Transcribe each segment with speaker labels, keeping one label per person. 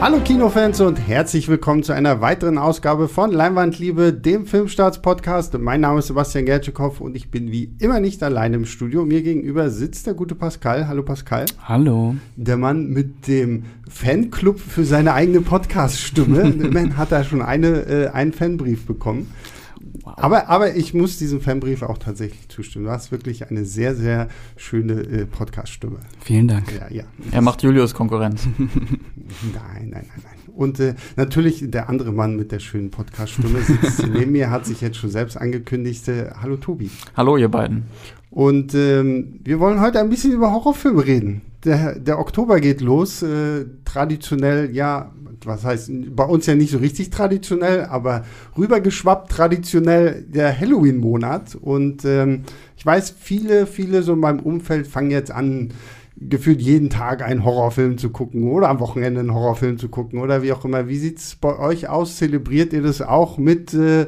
Speaker 1: Hallo Kinofans und herzlich willkommen zu einer weiteren Ausgabe von Leinwandliebe, dem Filmstarts-Podcast. Mein Name ist Sebastian Gertschikow und ich bin wie immer nicht allein im Studio. Mir gegenüber sitzt der gute Pascal. Hallo Pascal.
Speaker 2: Hallo.
Speaker 1: Der Mann mit dem Fanclub für seine eigene Podcast-Stimme. Immerhin hat er schon eine, äh, einen Fanbrief bekommen. Wow. Aber, aber ich muss diesem Fanbrief auch tatsächlich zustimmen. Du hast wirklich eine sehr, sehr schöne äh, Podcast-Stimme.
Speaker 2: Vielen Dank.
Speaker 3: Ja, ja. Er macht Julius Konkurrenz.
Speaker 1: nein, nein, nein, nein. Und äh, natürlich der andere Mann mit der schönen Podcast-Stimme sitzt neben mir, hat sich jetzt schon selbst angekündigt. Äh, hallo Tobi.
Speaker 3: Hallo ihr beiden.
Speaker 1: Und ähm, wir wollen heute ein bisschen über Horrorfilme reden. Der, der Oktober geht los. Äh, traditionell, ja, was heißt, bei uns ja nicht so richtig traditionell, aber rübergeschwappt traditionell der Halloween-Monat. Und ähm, ich weiß, viele, viele so in meinem Umfeld fangen jetzt an, gefühlt jeden Tag einen Horrorfilm zu gucken oder am Wochenende einen Horrorfilm zu gucken oder wie auch immer. Wie sieht es bei euch aus? Zelebriert ihr das auch mit äh,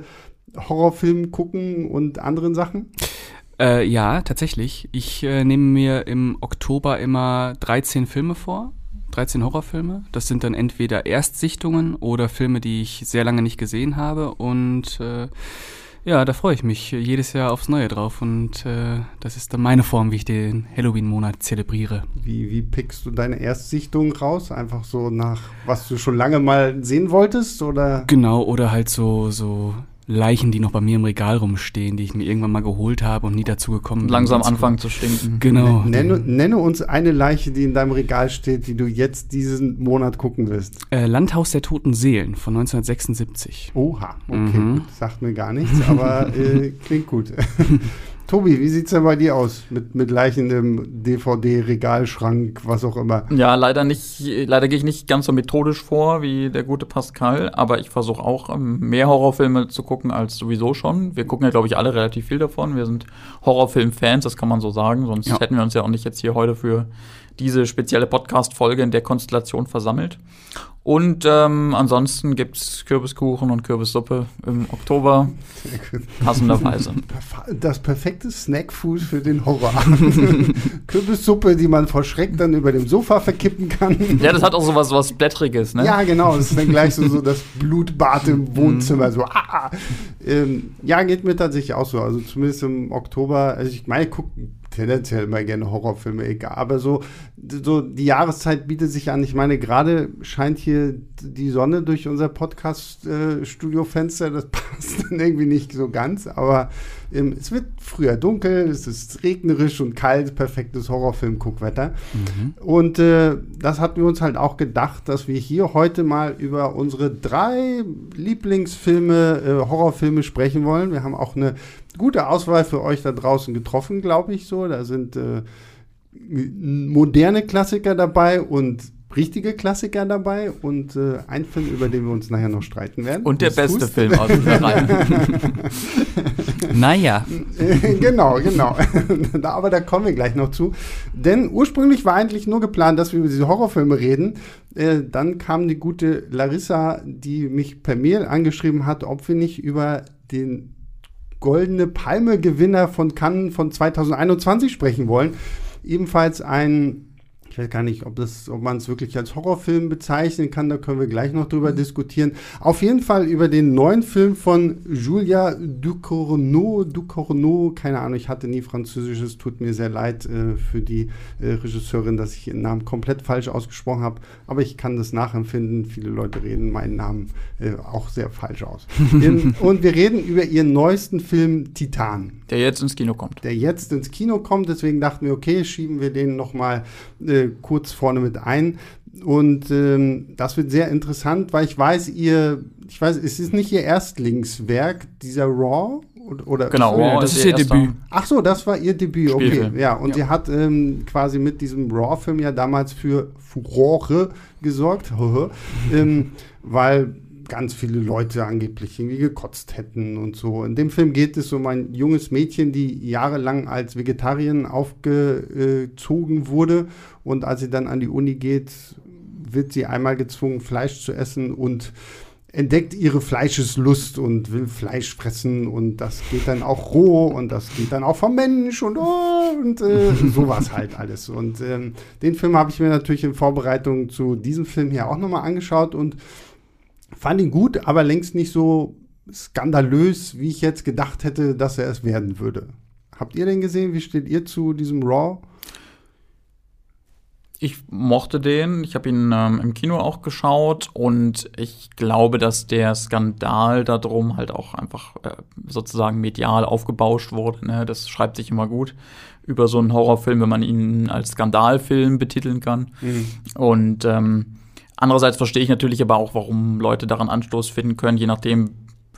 Speaker 1: Horrorfilmen gucken und anderen Sachen?
Speaker 2: Äh, ja, tatsächlich. Ich äh, nehme mir im Oktober immer 13 Filme vor 13 Horrorfilme. Das sind dann entweder Erstsichtungen oder Filme, die ich sehr lange nicht gesehen habe. Und äh, ja, da freue ich mich jedes Jahr aufs Neue drauf. Und äh, das ist dann meine Form, wie ich den Halloween-Monat zelebriere.
Speaker 1: Wie, wie pickst du deine Erstsichtung raus? Einfach so nach, was du schon lange mal sehen wolltest? Oder?
Speaker 2: Genau, oder halt so, so Leichen, die noch bei mir im Regal rumstehen, die ich mir irgendwann mal geholt habe und nie dazu gekommen bin.
Speaker 3: Langsam anfangen zu stinken.
Speaker 1: Genau. Nenne, nenne, uns eine Leiche, die in deinem Regal steht, die du jetzt diesen Monat gucken wirst.
Speaker 2: Äh, Landhaus der toten Seelen von 1976.
Speaker 1: Oha, okay, mhm. sagt mir gar nichts, aber äh, klingt gut. Tobi, wie sieht es denn bei dir aus? Mit, mit Leichen im DVD-Regalschrank, was auch immer?
Speaker 3: Ja, leider nicht, leider gehe ich nicht ganz so methodisch vor wie der gute Pascal, aber ich versuche auch ähm, mehr Horrorfilme zu gucken als sowieso schon. Wir gucken ja, glaube ich, alle relativ viel davon. Wir sind Horrorfilm-Fans, das kann man so sagen, sonst ja. hätten wir uns ja auch nicht jetzt hier heute für diese spezielle Podcast-Folge in der Konstellation versammelt. Und ähm, ansonsten gibt es Kürbiskuchen und Kürbissuppe im Oktober. Passenderweise.
Speaker 1: Das perfekte Snackfood für den Horror. Kürbissuppe, die man vor Schreck dann über dem Sofa verkippen kann.
Speaker 3: Ja, das hat auch so was, was Blättriges, ne?
Speaker 1: Ja, genau. Das ist dann gleich so, so das Blutbad im Wohnzimmer. so, ah, ah. Ähm, ja, geht mir tatsächlich auch so. Also zumindest im Oktober. Also ich meine, guck tendenziell immer gerne Horrorfilme, egal. Aber so, so die Jahreszeit bietet sich an. Ich meine, gerade scheint hier die Sonne durch unser Podcast-Studio-Fenster. das passt dann irgendwie nicht so ganz, aber ähm, es wird früher dunkel, es ist regnerisch und kalt, perfektes Horrorfilm-Guckwetter. Mhm. Und äh, das hatten wir uns halt auch gedacht, dass wir hier heute mal über unsere drei Lieblingsfilme, äh, Horrorfilme sprechen wollen. Wir haben auch eine gute Auswahl für euch da draußen getroffen, glaube ich so. Da sind äh, moderne Klassiker dabei und richtige Klassiker dabei und äh, ein Film, über den wir uns nachher noch streiten werden.
Speaker 3: Und der beste Fuß. Film aus dieser Reihe.
Speaker 2: naja.
Speaker 1: genau, genau. Aber da kommen wir gleich noch zu. Denn ursprünglich war eigentlich nur geplant, dass wir über diese Horrorfilme reden. Äh, dann kam die gute Larissa, die mich per Mail angeschrieben hat, ob wir nicht über den Goldene Palme-Gewinner von Cannes von 2021 sprechen wollen. Ebenfalls ein ich weiß gar nicht, ob, das, ob man es wirklich als Horrorfilm bezeichnen kann, da können wir gleich noch drüber mhm. diskutieren. Auf jeden Fall über den neuen Film von Julia Ducournau, Ducournau, keine Ahnung, ich hatte nie Französisches, tut mir sehr leid äh, für die äh, Regisseurin, dass ich ihren Namen komplett falsch ausgesprochen habe, aber ich kann das nachempfinden. Viele Leute reden meinen Namen äh, auch sehr falsch aus. und wir reden über ihren neuesten Film Titan.
Speaker 3: Der jetzt ins Kino kommt.
Speaker 1: Der jetzt ins Kino kommt, deswegen dachten wir, okay, schieben wir den nochmal äh, kurz vorne mit ein. Und ähm, das wird sehr interessant, weil ich weiß, ihr, ich weiß, es ist nicht ihr Erstlingswerk, dieser Raw. Oder,
Speaker 3: genau,
Speaker 2: Raw das ist ihr Debüt.
Speaker 1: Ach so, das war ihr Debüt, okay. Ja, und ja. sie hat ähm, quasi mit diesem Raw-Film ja damals für Furore gesorgt, ähm, weil ganz viele Leute angeblich irgendwie gekotzt hätten und so. In dem Film geht es um ein junges Mädchen, die jahrelang als Vegetarierin aufgezogen wurde und als sie dann an die Uni geht, wird sie einmal gezwungen, Fleisch zu essen und entdeckt ihre Fleischeslust und will Fleisch fressen und das geht dann auch roh und das geht dann auch vom Mensch und, oh, und äh, sowas halt alles. Und ähm, den Film habe ich mir natürlich in Vorbereitung zu diesem Film hier auch nochmal angeschaut und fand ihn gut, aber längst nicht so skandalös, wie ich jetzt gedacht hätte, dass er es werden würde. Habt ihr den gesehen? Wie steht ihr zu diesem Raw?
Speaker 3: Ich mochte den. Ich habe ihn ähm, im Kino auch geschaut und ich glaube, dass der Skandal darum halt auch einfach äh, sozusagen medial aufgebauscht wurde. Ne? Das schreibt sich immer gut über so einen Horrorfilm, wenn man ihn als Skandalfilm betiteln kann. Mhm. Und ähm, andererseits verstehe ich natürlich aber auch, warum Leute daran Anstoß finden können, je nachdem,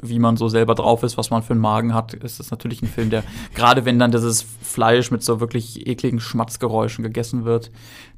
Speaker 3: wie man so selber drauf ist, was man für einen Magen hat, ist das natürlich ein Film, der, gerade wenn dann dieses Fleisch mit so wirklich ekligen Schmatzgeräuschen gegessen wird,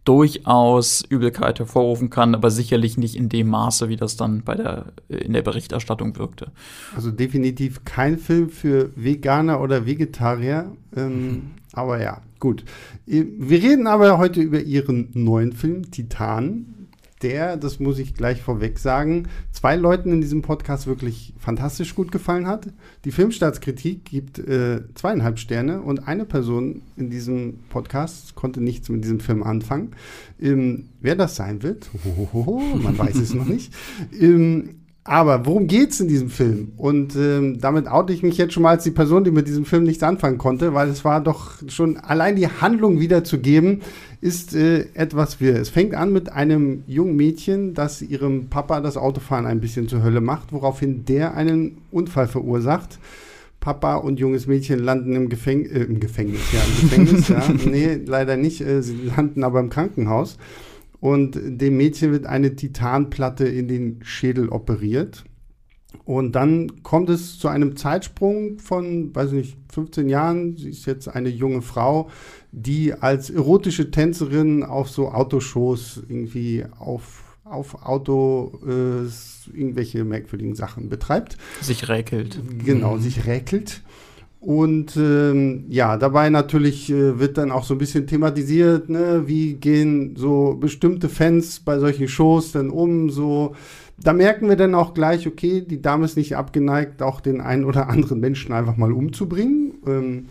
Speaker 3: durchaus Übelkeit hervorrufen kann, aber sicherlich nicht in dem Maße, wie das dann bei der, in der Berichterstattung wirkte.
Speaker 1: Also definitiv kein Film für Veganer oder Vegetarier. Ähm, mhm. Aber ja, gut. Wir reden aber heute über Ihren neuen Film, Titan der, das muss ich gleich vorweg sagen, zwei Leuten in diesem Podcast wirklich fantastisch gut gefallen hat. Die Filmstaatskritik gibt äh, zweieinhalb Sterne und eine Person in diesem Podcast konnte nichts mit diesem Film anfangen. Ähm, wer das sein wird, hohoho, man weiß es noch nicht. Ähm, aber worum geht es in diesem Film? Und ähm, damit oute ich mich jetzt schon mal als die Person, die mit diesem Film nichts anfangen konnte, weil es war doch schon allein die Handlung wiederzugeben, ist äh, etwas wir. Es fängt an mit einem jungen Mädchen, das ihrem Papa das Autofahren ein bisschen zur Hölle macht, woraufhin der einen Unfall verursacht. Papa und junges Mädchen landen im, Gefäng äh, im Gefängnis, ja, im Gefängnis, ja. Nee, leider nicht. Äh, sie landen aber im Krankenhaus und dem Mädchen wird eine Titanplatte in den Schädel operiert. Und dann kommt es zu einem Zeitsprung von, weiß nicht, 15 Jahren. Sie ist jetzt eine junge Frau, die als erotische Tänzerin auf so Autoshows irgendwie auf, auf Auto äh, irgendwelche merkwürdigen Sachen betreibt.
Speaker 3: Sich räkelt.
Speaker 1: Genau, mhm. sich räkelt. Und ähm, ja, dabei natürlich äh, wird dann auch so ein bisschen thematisiert, ne, wie gehen so bestimmte Fans bei solchen Shows dann um, so. Da merken wir dann auch gleich, okay, die Dame ist nicht abgeneigt, auch den einen oder anderen Menschen einfach mal umzubringen. Ähm,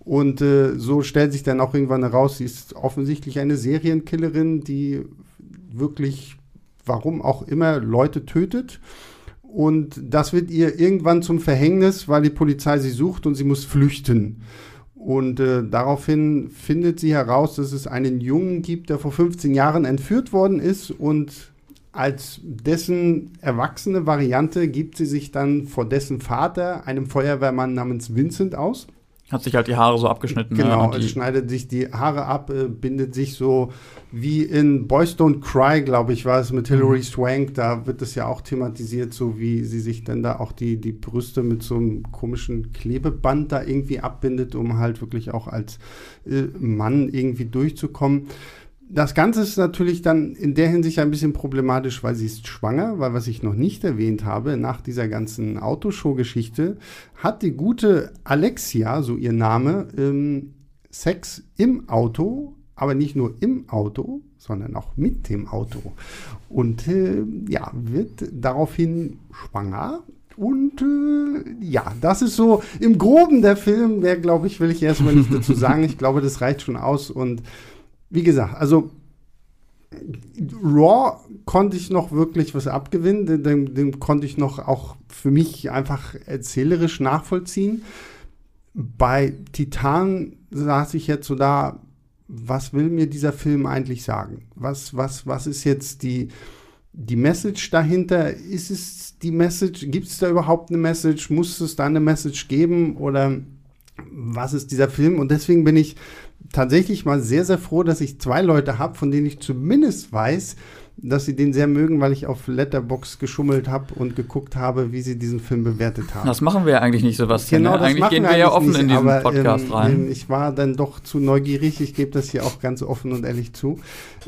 Speaker 1: und äh, so stellt sich dann auch irgendwann heraus, sie ist offensichtlich eine Serienkillerin, die wirklich, warum auch immer, Leute tötet. Und das wird ihr irgendwann zum Verhängnis, weil die Polizei sie sucht und sie muss flüchten. Und äh, daraufhin findet sie heraus, dass es einen Jungen gibt, der vor 15 Jahren entführt worden ist und als dessen erwachsene Variante gibt sie sich dann vor dessen Vater, einem Feuerwehrmann namens Vincent, aus.
Speaker 3: Hat sich halt die Haare so abgeschnitten.
Speaker 1: Ne? Genau, ne? schneidet sich die Haare ab, äh, bindet sich so wie in Boys Don't Cry, glaube ich, war es mit Hilary mhm. Swank. Da wird es ja auch thematisiert, so wie sie sich dann da auch die, die Brüste mit so einem komischen Klebeband da irgendwie abbindet, um halt wirklich auch als äh, Mann irgendwie durchzukommen das Ganze ist natürlich dann in der Hinsicht ein bisschen problematisch, weil sie ist schwanger, weil was ich noch nicht erwähnt habe, nach dieser ganzen Autoshow-Geschichte hat die gute Alexia, so ihr Name, ähm, Sex im Auto, aber nicht nur im Auto, sondern auch mit dem Auto. Und äh, ja, wird daraufhin schwanger. Und äh, ja, das ist so im Groben der Film. Mehr, glaube ich, will ich erstmal nicht dazu sagen. Ich glaube, das reicht schon aus. Und wie gesagt, also Raw konnte ich noch wirklich was abgewinnen, den, den, konnte ich noch auch für mich einfach erzählerisch nachvollziehen. Bei Titan saß ich jetzt so da, was will mir dieser Film eigentlich sagen? Was, was, was ist jetzt die, die Message dahinter? Ist es die Message? Gibt es da überhaupt eine Message? Muss es da eine Message geben? Oder was ist dieser Film? Und deswegen bin ich tatsächlich mal sehr, sehr froh, dass ich zwei Leute habe, von denen ich zumindest weiß, dass sie den sehr mögen, weil ich auf Letterbox geschummelt habe und geguckt habe, wie sie diesen Film bewertet haben.
Speaker 3: Das machen wir ja eigentlich nicht, Sebastian. Genau, ne? eigentlich gehen wir, wir ja offen nicht, in diesen aber, Podcast ähm, rein.
Speaker 1: Ich war dann doch zu neugierig. Ich gebe das hier auch ganz offen und ehrlich zu.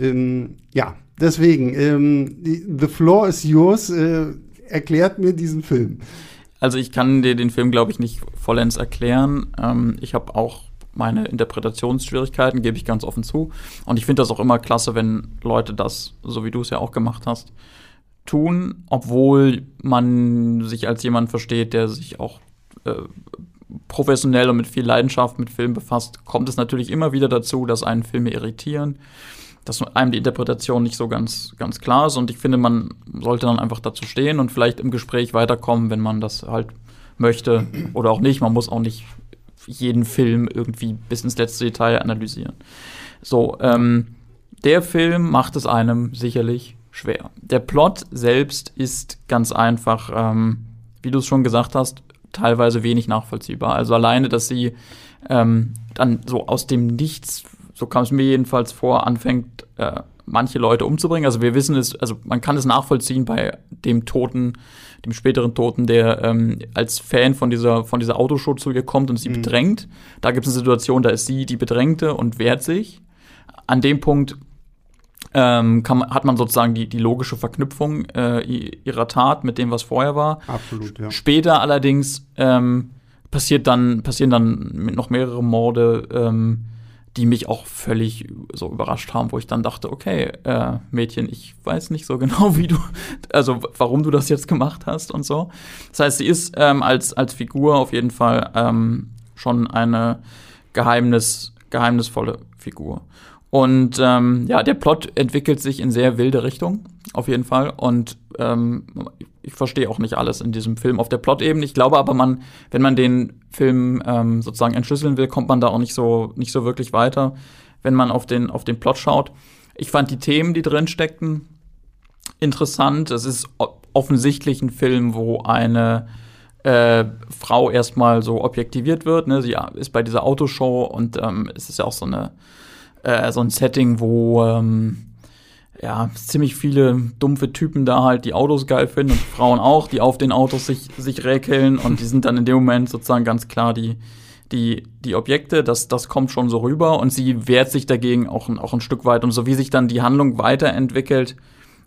Speaker 1: Ähm, ja, deswegen, ähm, The Floor is yours. Äh, erklärt mir diesen Film.
Speaker 3: Also ich kann dir den Film, glaube ich, nicht vollends erklären. Ähm, ich habe auch meine Interpretationsschwierigkeiten, gebe ich ganz offen zu. Und ich finde das auch immer klasse, wenn Leute das, so wie du es ja auch gemacht hast, tun, obwohl man sich als jemand versteht, der sich auch äh, professionell und mit viel Leidenschaft mit Film befasst, kommt es natürlich immer wieder dazu, dass einen Filme irritieren, dass einem die Interpretation nicht so ganz, ganz klar ist. Und ich finde, man sollte dann einfach dazu stehen und vielleicht im Gespräch weiterkommen, wenn man das halt möchte oder auch nicht. Man muss auch nicht jeden Film irgendwie bis ins letzte Detail analysieren. So, ähm, der Film macht es einem sicherlich schwer. Der Plot selbst ist ganz einfach, ähm, wie du es schon gesagt hast, teilweise wenig nachvollziehbar. Also alleine, dass sie ähm, dann so aus dem Nichts, so kam es mir jedenfalls vor, anfängt, äh, manche Leute umzubringen. Also wir wissen es, also man kann es nachvollziehen bei dem Toten, dem späteren Toten, der ähm, als Fan von dieser, von dieser Autoshow zu ihr kommt und sie mhm. bedrängt. Da gibt es eine Situation, da ist sie die Bedrängte und wehrt sich. An dem Punkt ähm, kann, hat man sozusagen die, die logische Verknüpfung äh, ihrer Tat mit dem, was vorher war.
Speaker 1: Absolut, ja.
Speaker 3: Später allerdings ähm, passiert dann, passieren dann noch mehrere Morde, ähm, die mich auch völlig so überrascht haben, wo ich dann dachte, okay, äh, Mädchen, ich weiß nicht so genau, wie du, also warum du das jetzt gemacht hast und so. Das heißt, sie ist ähm, als, als Figur auf jeden Fall ähm, schon eine Geheimnis, geheimnisvolle Figur. Und ähm, ja, der Plot entwickelt sich in sehr wilde Richtung, auf jeden Fall. Und ähm, ich verstehe auch nicht alles in diesem Film auf der Plot-Ebene. Ich glaube aber, man, wenn man den Film ähm, sozusagen entschlüsseln will, kommt man da auch nicht so, nicht so wirklich weiter, wenn man auf den, auf den Plot schaut. Ich fand die Themen, die drin steckten, interessant. Es ist offensichtlich ein Film, wo eine äh, Frau erstmal so objektiviert wird. Ne? Sie ist bei dieser Autoshow und ähm, es ist ja auch so eine äh, so ein Setting, wo ähm, ja ziemlich viele dumpfe Typen da halt die Autos geil finden und Frauen auch, die auf den Autos sich, sich räkeln. Und die sind dann in dem Moment sozusagen ganz klar die, die, die Objekte, das, das kommt schon so rüber. Und sie wehrt sich dagegen auch, auch ein Stück weit. Und so wie sich dann die Handlung weiterentwickelt,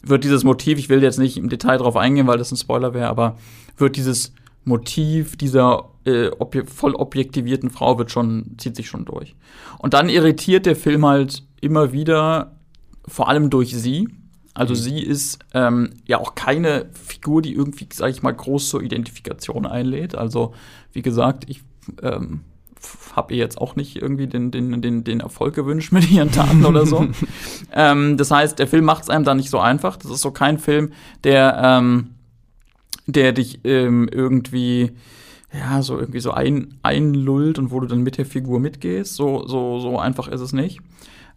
Speaker 3: wird dieses Motiv, ich will jetzt nicht im Detail drauf eingehen, weil das ein Spoiler wäre, aber wird dieses Motiv dieser äh, obje voll objektivierten Frau wird schon, zieht sich schon durch. Und dann irritiert der Film halt immer wieder, vor allem durch sie. Also mhm. sie ist ähm, ja auch keine Figur, die irgendwie, sag ich mal, groß zur Identifikation einlädt. Also, wie gesagt, ich ähm, habe ihr jetzt auch nicht irgendwie den, den, den, den Erfolg gewünscht mit ihren Taten oder so. ähm, das heißt, der Film macht es einem da nicht so einfach. Das ist so kein Film, der, ähm, der dich ähm, irgendwie ja, so irgendwie so ein, einlullt und wo du dann mit der Figur mitgehst. So, so, so einfach ist es nicht.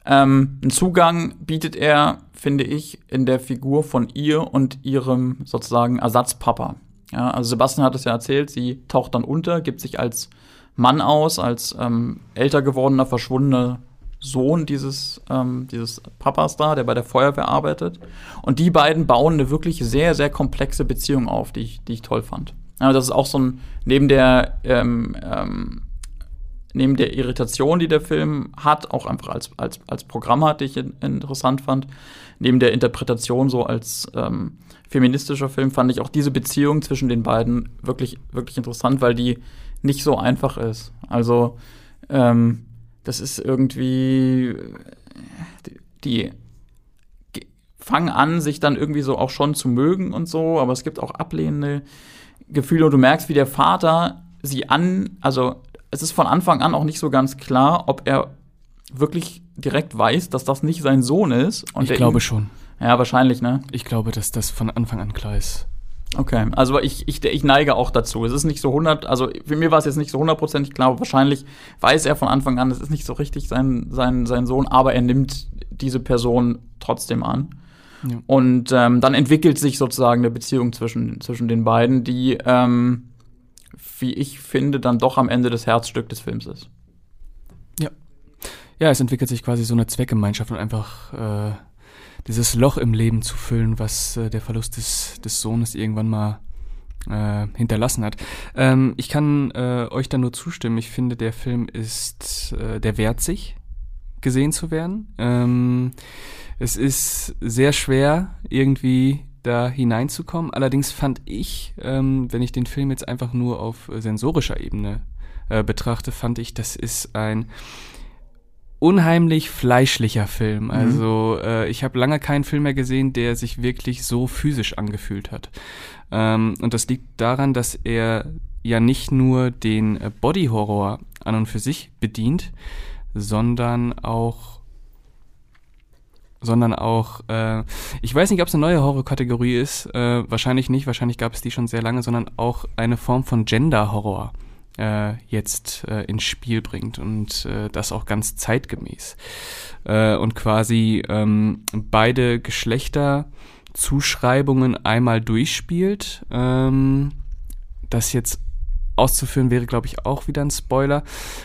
Speaker 3: Ähm, einen Zugang bietet er, finde ich, in der Figur von ihr und ihrem sozusagen Ersatzpapa. Ja, also Sebastian hat es ja erzählt, sie taucht dann unter, gibt sich als Mann aus, als ähm, älter gewordener, verschwundener Sohn dieses, ähm, dieses Papas da, der bei der Feuerwehr arbeitet. Und die beiden bauen eine wirklich sehr, sehr komplexe Beziehung auf, die ich, die ich toll fand. Ja, das ist auch so ein, neben der, ähm, ähm, neben der Irritation, die der Film hat, auch einfach als, als, als Programm hat, die ich in, interessant fand, neben der Interpretation so als ähm, feministischer Film, fand ich auch diese Beziehung zwischen den beiden wirklich, wirklich interessant, weil die nicht so einfach ist. Also, ähm, das ist irgendwie, die, die fangen an, sich dann irgendwie so auch schon zu mögen und so, aber es gibt auch ablehnende Gefühle und du merkst, wie der Vater sie an, also es ist von Anfang an auch nicht so ganz klar, ob er wirklich direkt weiß, dass das nicht sein Sohn ist.
Speaker 2: ich glaube ihn, schon.
Speaker 3: Ja, wahrscheinlich, ne?
Speaker 2: Ich glaube, dass das von Anfang an klar ist.
Speaker 3: Okay, also ich, ich, ich neige auch dazu. Es ist nicht so 100, also für mir war es jetzt nicht so hundertprozentig klar, wahrscheinlich weiß er von Anfang an, es ist nicht so richtig sein, sein, sein Sohn, aber er nimmt diese Person trotzdem an. Ja. Und ähm, dann entwickelt sich sozusagen eine Beziehung zwischen, zwischen den beiden, die, ähm, wie ich finde, dann doch am Ende das Herzstück des Films ist.
Speaker 2: Ja. Ja, es entwickelt sich quasi so eine Zweckgemeinschaft und einfach äh, dieses Loch im Leben zu füllen, was äh, der Verlust des, des Sohnes irgendwann mal äh, hinterlassen hat. Ähm, ich kann äh, euch da nur zustimmen. Ich finde, der Film ist, äh, der wehrt sich, gesehen zu werden. Ähm, es ist sehr schwer, irgendwie da hineinzukommen. Allerdings fand ich, ähm, wenn ich den Film jetzt einfach nur auf sensorischer Ebene äh, betrachte, fand ich, das ist ein unheimlich fleischlicher Film. Also äh, ich habe lange keinen Film mehr gesehen, der sich wirklich so physisch angefühlt hat. Ähm, und das liegt daran, dass er ja nicht nur den Body Horror an und für sich bedient, sondern auch sondern auch, äh, ich weiß nicht, ob es eine neue Horrorkategorie ist, äh, wahrscheinlich nicht, wahrscheinlich gab es die schon sehr lange, sondern auch eine Form von Gender-Horror äh, jetzt äh, ins Spiel bringt und äh, das auch ganz zeitgemäß. Äh, und quasi ähm, beide Geschlechterzuschreibungen einmal durchspielt. Ähm, das jetzt auszuführen wäre, glaube ich, auch wieder ein Spoiler.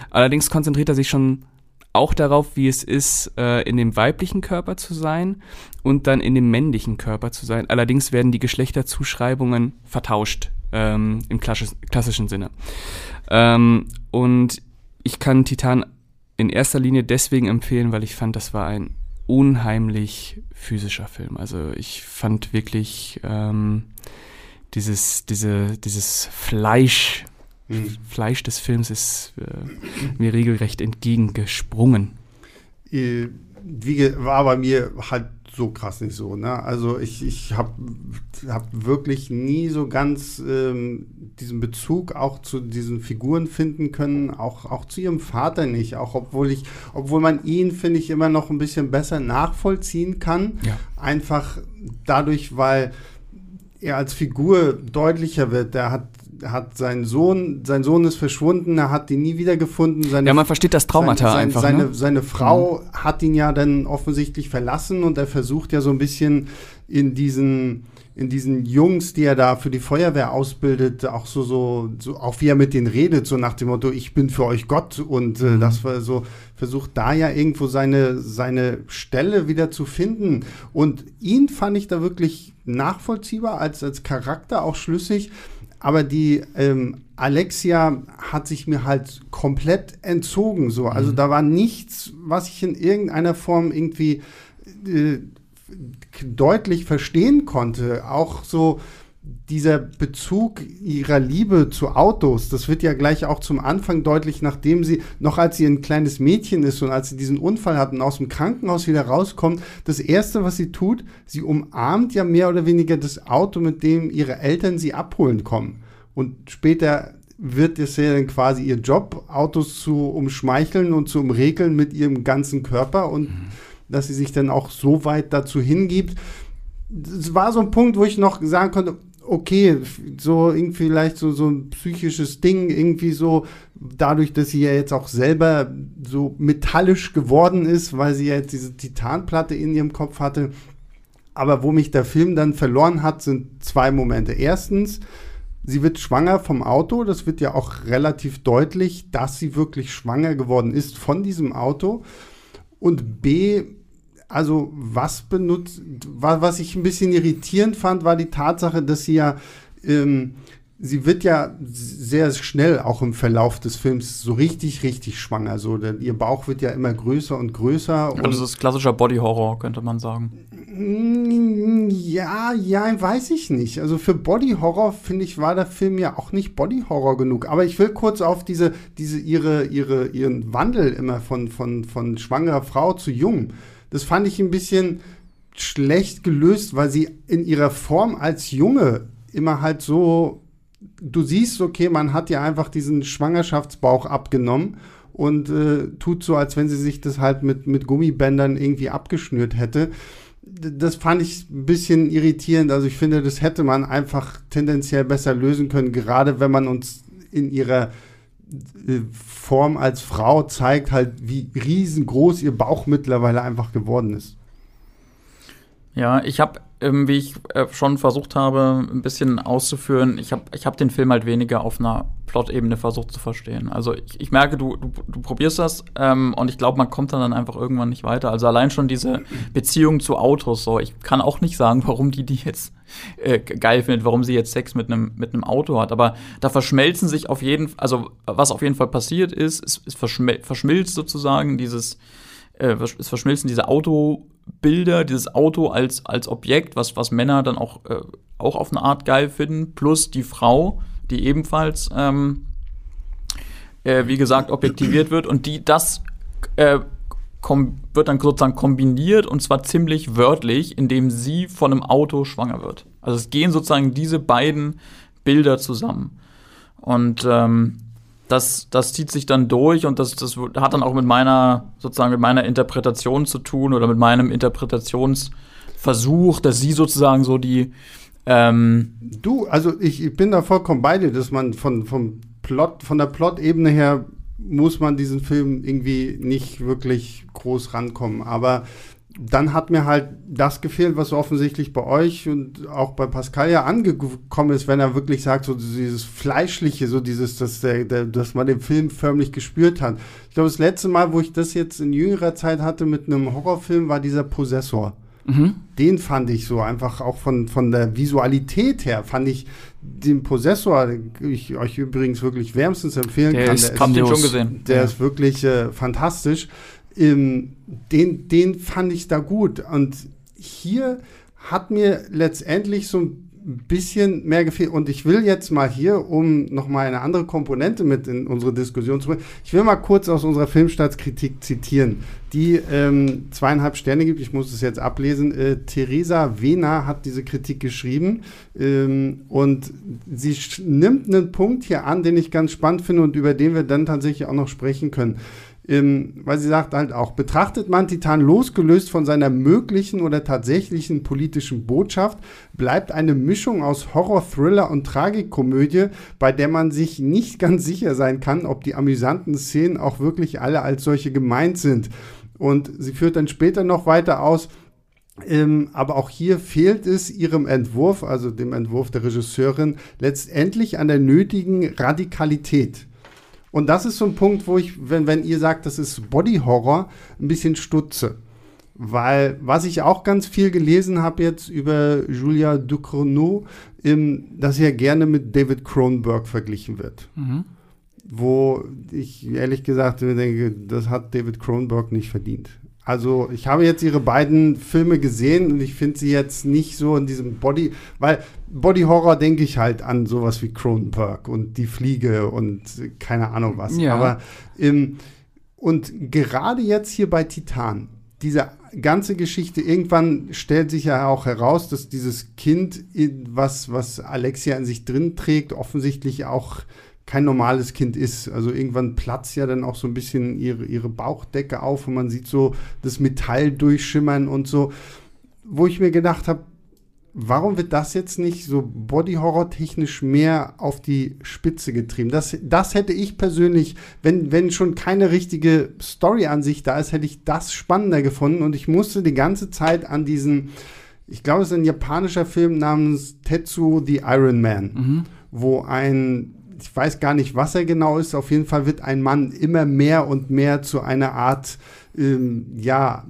Speaker 2: Allerdings konzentriert er sich schon auch darauf, wie es ist, äh, in dem weiblichen Körper zu sein und dann in dem männlichen Körper zu sein. Allerdings werden die Geschlechterzuschreibungen vertauscht ähm, im klassisch, klassischen Sinne. Ähm, und ich kann Titan in erster Linie deswegen empfehlen, weil ich fand, das war ein unheimlich physischer Film. Also ich fand wirklich ähm, dieses, diese, dieses Fleisch,
Speaker 1: Mhm.
Speaker 2: Fleisch des Films ist äh, mir regelrecht entgegengesprungen.
Speaker 1: Äh, Wie war bei mir halt so krass nicht so. Ne? Also ich, ich habe hab wirklich nie so ganz ähm, diesen Bezug auch zu diesen Figuren finden können, auch, auch zu ihrem Vater nicht, auch obwohl ich, obwohl man ihn, finde ich, immer noch ein bisschen besser nachvollziehen kann.
Speaker 2: Ja.
Speaker 1: Einfach dadurch, weil er als Figur deutlicher wird. Der hat, hat seinen Sohn, sein Sohn ist verschwunden, er hat ihn nie wiedergefunden. Seine
Speaker 2: Ja, man versteht das Traumata
Speaker 1: sein, sein,
Speaker 2: einfach.
Speaker 1: Seine,
Speaker 2: ne?
Speaker 1: seine Frau hat ihn ja dann offensichtlich verlassen und er versucht ja so ein bisschen in diesen, in diesen Jungs, die er da für die Feuerwehr ausbildet, auch so, so, so auch wie er mit denen redet, so nach dem Motto, ich bin für euch Gott und äh, das war so, versucht da ja irgendwo seine, seine Stelle wieder zu finden. Und ihn fand ich da wirklich nachvollziehbar, als, als Charakter auch schlüssig. Aber die ähm, Alexia hat sich mir halt komplett entzogen. So. Also da war nichts, was ich in irgendeiner Form irgendwie äh, deutlich verstehen konnte. Auch so dieser Bezug ihrer Liebe zu Autos, das wird ja gleich auch zum Anfang deutlich, nachdem sie, noch als sie ein kleines Mädchen ist und als sie diesen Unfall hat und aus dem Krankenhaus wieder rauskommt, das Erste, was sie tut, sie umarmt ja mehr oder weniger das Auto, mit dem ihre Eltern sie abholen kommen. Und später wird es ja dann quasi ihr Job, Autos zu umschmeicheln und zu umregeln mit ihrem ganzen Körper und dass sie sich dann auch so weit dazu hingibt. Das war so ein Punkt, wo ich noch sagen konnte, okay, so irgendwie vielleicht so, so ein psychisches Ding, irgendwie so, dadurch, dass sie ja jetzt auch selber so metallisch geworden ist, weil sie ja jetzt diese Titanplatte in ihrem Kopf hatte. Aber wo mich der Film dann verloren hat, sind zwei Momente. Erstens, sie wird schwanger vom Auto. Das wird ja auch relativ deutlich, dass sie wirklich schwanger geworden ist von diesem Auto. Und B, also was benutzt, wa- was ich ein bisschen irritierend fand, war die Tatsache, dass sie ja, ähm, sie wird ja sehr schnell auch im Verlauf des Films so richtig, richtig schwanger. So, denn ihr Bauch wird ja immer größer und größer.
Speaker 3: Und das ist klassischer Body-Horror, könnte man sagen.
Speaker 1: Mm, Ja, ja, weiß ich nicht. Also für Body Horror finde ich war der Film ja auch nicht Body Horror genug. Aber ich will kurz auf diese, diese ihre, ihre, ihren Wandel immer von, von, von schwangerer Frau zu jung. Das fand ich ein bisschen schlecht gelöst, weil sie in ihrer Form als Junge immer halt so, du siehst, okay, man hat ja einfach diesen Schwangerschaftsbauch abgenommen und äh, tut so, als wenn sie sich das halt mit, mit Gummibändern irgendwie abgeschnürt hätte. Das fand ich ein bisschen irritierend. Also ich finde, das hätte man einfach tendenziell besser lösen können, gerade wenn man uns in ihrer Form als Frau zeigt, halt, wie riesengroß ihr Bauch mittlerweile einfach geworden ist.
Speaker 3: Ja, ich habe, ähm, wie ich äh, schon versucht habe, ein bisschen auszuführen, ich habe ich hab den Film halt weniger auf einer Plot-Ebene versucht zu verstehen. Also ich, ich merke, du, du, du probierst das ähm, und ich glaube, man kommt dann, dann einfach irgendwann nicht weiter. Also allein schon diese Beziehung zu Autos, so, ich kann auch nicht sagen, warum die die jetzt äh, geil findet, warum sie jetzt Sex mit einem mit einem Auto hat. Aber da verschmelzen sich auf jeden, also was auf jeden Fall passiert ist, es, es verschmilzt sozusagen dieses äh, es verschmilzen diese Autobilder, dieses Auto als, als Objekt, was, was Männer dann auch, äh, auch auf eine Art geil finden, plus die Frau, die ebenfalls, ähm, äh, wie gesagt, objektiviert wird und die das äh, wird dann sozusagen kombiniert und zwar ziemlich wörtlich, indem sie von einem Auto schwanger wird. Also es gehen sozusagen diese beiden Bilder zusammen. Und ähm, das, das zieht sich dann durch und das, das hat dann auch mit meiner, sozusagen mit meiner Interpretation zu tun oder mit meinem Interpretationsversuch, dass sie sozusagen so die ähm
Speaker 1: Du, also ich, ich bin da vollkommen bei dir, dass man von, vom Plot, von der Plot-Ebene her muss man diesen Film irgendwie nicht wirklich groß rankommen. Aber dann hat mir halt das gefehlt, was offensichtlich bei euch und auch bei Pascal ja angekommen ist, wenn er wirklich sagt, so dieses Fleischliche, so dieses, dass, der, der, dass man den Film förmlich gespürt hat. Ich glaube, das letzte Mal, wo ich das jetzt in jüngerer Zeit hatte mit einem Horrorfilm, war dieser Possessor. Mhm. Den fand ich so einfach auch von, von der Visualität her, fand ich den Possessor, ich euch übrigens wirklich wärmstens empfehlen
Speaker 3: der
Speaker 1: kann.
Speaker 3: Ist, der ist, den schon gesehen.
Speaker 1: Der ja. ist wirklich äh, fantastisch. Ähm, den, den fand ich da gut. Und hier hat mir letztendlich so ein bisschen mehr gefehlt. Und ich will jetzt mal hier, um nochmal eine andere Komponente mit in unsere Diskussion zu bringen, ich will mal kurz aus unserer Filmstartskritik zitieren, die ähm, zweieinhalb Sterne gibt. Ich muss es jetzt ablesen. Äh, Theresa Wehner hat diese Kritik geschrieben ähm, und sie nimmt einen Punkt hier an, den ich ganz spannend finde und über den wir dann tatsächlich auch noch sprechen können ähm, weil sie sagt halt auch, betrachtet man Titan losgelöst von seiner möglichen oder tatsächlichen politischen Botschaft, bleibt eine Mischung aus Horror, Thriller und Tragikkomödie, bei der man sich nicht ganz sicher sein kann, ob die amüsanten Szenen auch wirklich alle als solche gemeint sind. Und sie führt dann später noch weiter aus, ähm, aber auch hier fehlt es ihrem Entwurf, also dem Entwurf der Regisseurin, letztendlich an der nötigen Radikalität. Und das ist so ein Punkt, wo ich, wenn, wenn ihr sagt, das ist Body Horror, ein bisschen stutze. Weil, was ich auch ganz viel gelesen habe jetzt über Julia Ducournau, dass er gerne mit David Cronenberg verglichen wird. Mhm. Wo ich ehrlich gesagt denke, das hat David Cronenberg nicht verdient. Also ich habe jetzt ihre beiden Filme gesehen und ich finde sie jetzt nicht so in diesem Body, weil Body Horror denke ich halt an sowas wie Cronenberg und die Fliege und keine Ahnung was. Ja. Aber ähm, und gerade jetzt hier bei Titan, diese ganze Geschichte, irgendwann stellt sich ja auch heraus, dass dieses Kind, was, was Alexia in sich drin trägt, offensichtlich auch kein normales Kind ist. Also irgendwann platzt ja dann auch so ein bisschen ihre, ihre Bauchdecke auf und man sieht so das Metall durchschimmern und so. Wo ich mir gedacht habe, warum wird das jetzt nicht so Body-Horror-technisch mehr auf die Spitze getrieben? Das, das hätte ich persönlich, wenn, wenn schon keine richtige Story an sich da ist, hätte ich das spannender gefunden und ich musste die ganze Zeit an diesen, ich glaube, es ist ein japanischer Film namens Tetsu the Iron Man, mhm. wo ein ich weiß gar nicht, was er genau ist. Auf jeden Fall wird ein Mann immer mehr und mehr zu einer Art, ähm, ja,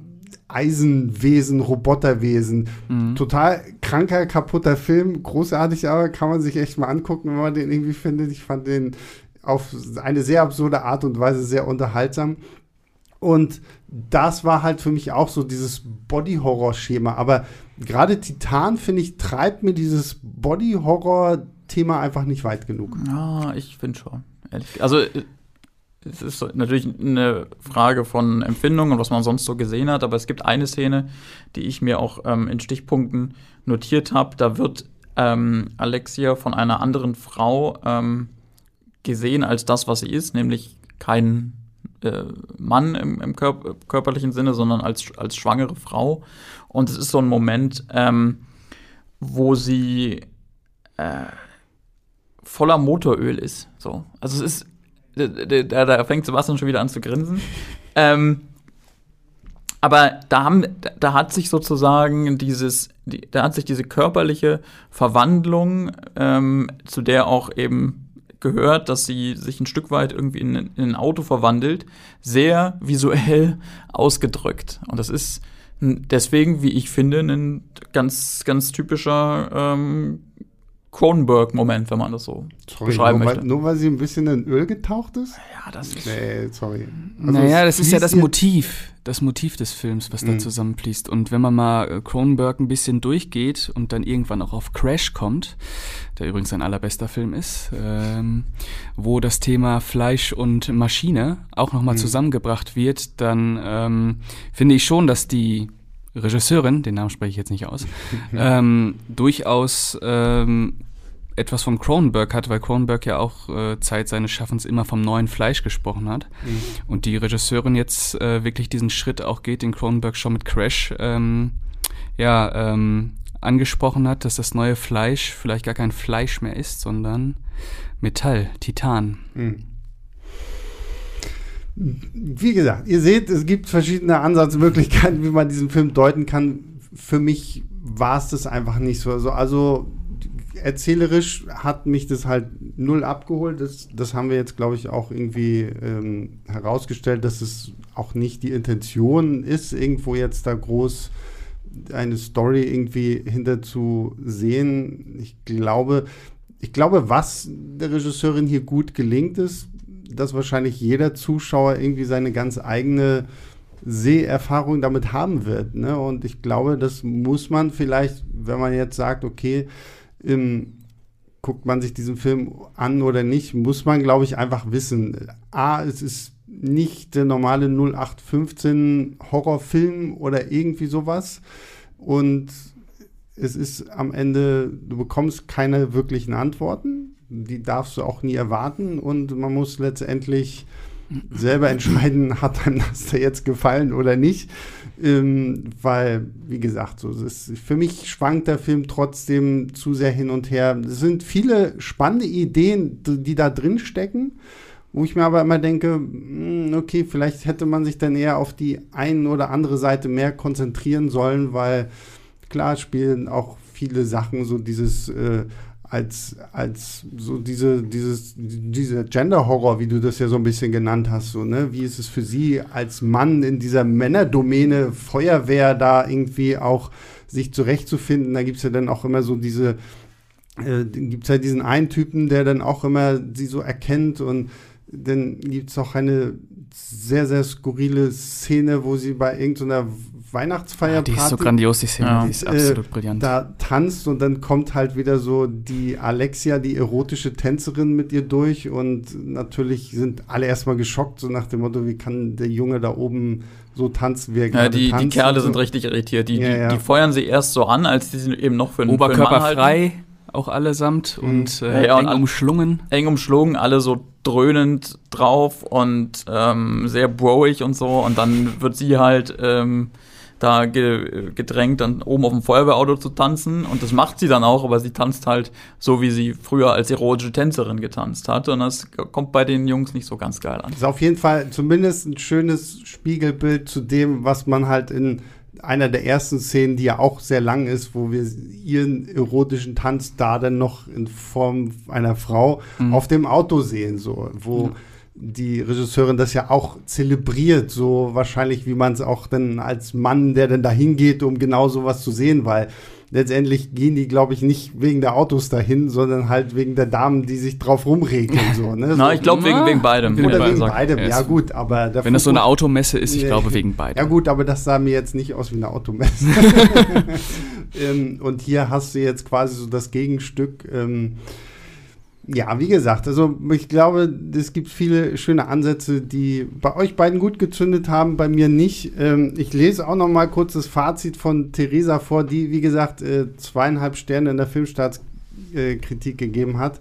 Speaker 1: Eisenwesen, Roboterwesen. Mhm. Total kranker, kaputter Film. Großartig, aber kann man sich echt mal angucken, wenn man den irgendwie findet. Ich fand den auf eine sehr absurde Art und Weise sehr unterhaltsam. Und das war halt für mich auch so dieses Body-Horror-Schema. Aber gerade Titan, finde ich, treibt mir dieses Body-Horror Thema einfach nicht weit genug.
Speaker 3: Ja, ich finde schon. Ehrlich. Also es ist natürlich eine Frage von Empfindung und was man sonst so gesehen hat, aber es gibt eine Szene, die ich mir auch ähm, in Stichpunkten notiert habe. Da wird ähm, Alexia von einer anderen Frau ähm, gesehen als das, was sie ist, nämlich kein äh, Mann im, im Kör körperlichen Sinne, sondern als, als schwangere Frau. Und es ist so ein Moment, ähm, wo sie äh, voller Motoröl ist. So. Also es ist, da, da fängt Sebastian schon wieder an zu grinsen. Ähm, aber da, haben, da hat sich sozusagen dieses, die, da hat sich diese körperliche Verwandlung, ähm, zu der auch eben gehört, dass sie sich ein Stück weit irgendwie in, in ein Auto verwandelt, sehr visuell ausgedrückt. Und das ist deswegen, wie ich finde, ein ganz, ganz typischer ähm, Cronenberg-Moment, wenn man das so sorry, beschreiben
Speaker 1: nur
Speaker 3: möchte.
Speaker 1: Weil, nur weil sie ein bisschen in Öl getaucht ist?
Speaker 3: Ja, das ist.
Speaker 1: Nee, sorry.
Speaker 2: Also naja, das ist ja das Motiv, das Motiv des Films, was da mhm. zusammenfließt. Und wenn man mal äh, Cronenberg ein bisschen durchgeht und dann irgendwann auch auf Crash kommt, der übrigens sein allerbester Film ist, ähm, wo das Thema Fleisch und Maschine auch nochmal mhm. zusammengebracht wird, dann ähm, finde ich schon, dass die Regisseurin, den Namen spreche ich jetzt nicht aus, ähm, durchaus ähm, etwas von Cronenberg hat, weil Cronenberg ja auch äh, Zeit seines Schaffens immer vom neuen Fleisch gesprochen hat. Mhm. Und die Regisseurin jetzt äh, wirklich diesen Schritt auch geht, den Cronenberg schon mit Crash ähm, ja, ähm, angesprochen hat, dass das neue Fleisch vielleicht gar kein Fleisch mehr ist, sondern Metall, Titan. Mhm
Speaker 1: wie gesagt, ihr seht, es gibt verschiedene Ansatzmöglichkeiten, wie man diesen Film deuten kann. Für mich war es das einfach nicht so. Also, also erzählerisch hat mich das halt null abgeholt. Das, das haben wir jetzt, glaube ich, auch irgendwie ähm, herausgestellt, dass es auch nicht die Intention ist, irgendwo jetzt da groß eine Story irgendwie hinter zu sehen. Ich glaube, ich glaube, was der Regisseurin hier gut gelingt ist, dass wahrscheinlich jeder Zuschauer irgendwie seine ganz eigene Seherfahrung damit haben wird. Ne? Und ich glaube, das muss man vielleicht, wenn man jetzt sagt, okay, ähm, guckt man sich diesen Film an oder nicht, muss man, glaube ich, einfach wissen. A, es ist nicht der normale 0815 Horrorfilm oder irgendwie sowas. Und es ist am Ende, du bekommst keine wirklichen Antworten die darfst du auch nie erwarten und man muss letztendlich selber entscheiden, hat einem das da jetzt gefallen oder nicht. Ähm, weil, wie gesagt, so, ist, für mich schwankt der Film trotzdem zu sehr hin und her. Es sind viele spannende Ideen, die da drin stecken, wo ich mir aber immer denke, hm, okay, vielleicht hätte man sich dann eher auf die eine oder andere Seite mehr konzentrieren sollen, weil klar spielen auch viele Sachen, so dieses äh, als, als so diese, dieses, dieser Gender-Horror, wie du das ja so ein bisschen genannt hast, so, ne? Wie ist es für sie als Mann in dieser Männerdomäne Feuerwehr da irgendwie auch sich zurechtzufinden? Da gibt es ja dann auch immer so diese, äh, gibt es ja diesen einen Typen, der dann auch immer sie so erkennt und dann gibt es auch eine sehr, sehr skurrile Szene, wo sie bei irgendeiner Weihnachtsfeier. Ja,
Speaker 2: die ist so grandios, die Szene, ja. die ist absolut
Speaker 1: äh,
Speaker 2: brillant.
Speaker 1: Da tanzt und dann kommt halt wieder so die Alexia, die erotische Tänzerin mit ihr durch und natürlich sind alle erstmal geschockt, so nach dem Motto, wie kann der Junge da oben so tanzen, wie er
Speaker 3: ja, die, tanzt. Die Kerle so. sind richtig irritiert. Die, ja, die, die, feuern sie erst so an, als die eben noch für einen
Speaker 2: Oberkörper für einen frei auch allesamt mhm. und, äh, ja, eng und umschlungen.
Speaker 3: Eng umschlungen, alle so dröhnend drauf und ähm, sehr broig und so. Und dann wird sie halt ähm, da ge gedrängt, dann oben auf dem Feuerwehrauto zu tanzen. Und das macht sie dann auch, aber sie tanzt halt so, wie sie früher als erotische Tänzerin getanzt hat. Und das kommt bei den Jungs nicht so ganz geil an.
Speaker 1: Das ist auf jeden Fall zumindest ein schönes Spiegelbild zu dem, was man halt in einer der ersten Szenen, die ja auch sehr lang ist, wo wir ihren erotischen Tanz da dann noch in Form einer Frau mhm. auf dem Auto sehen, so, wo mhm die Regisseurin das ja auch zelebriert, so wahrscheinlich, wie man es auch dann als Mann, der dann dahin geht, um genau sowas zu sehen, weil letztendlich gehen die, glaube ich, nicht wegen der Autos dahin, sondern halt wegen der Damen, die sich drauf rumregeln. So, ne?
Speaker 3: Na, ich glaube wegen, wegen beidem.
Speaker 1: Oder wegen beidem, ja gut, aber
Speaker 2: Wenn das so eine Automesse ist, ich glaube wegen beidem.
Speaker 1: Ja gut, aber das sah mir jetzt nicht aus wie eine Automesse. ähm, und hier hast du jetzt quasi so das Gegenstück. Ähm, ja, wie gesagt, also ich glaube, es gibt viele schöne Ansätze, die bei euch beiden gut gezündet haben, bei mir nicht. Ähm, ich lese auch noch mal kurz das Fazit von Theresa vor, die, wie gesagt, äh, zweieinhalb Sterne in der Filmstartskritik äh, gegeben hat.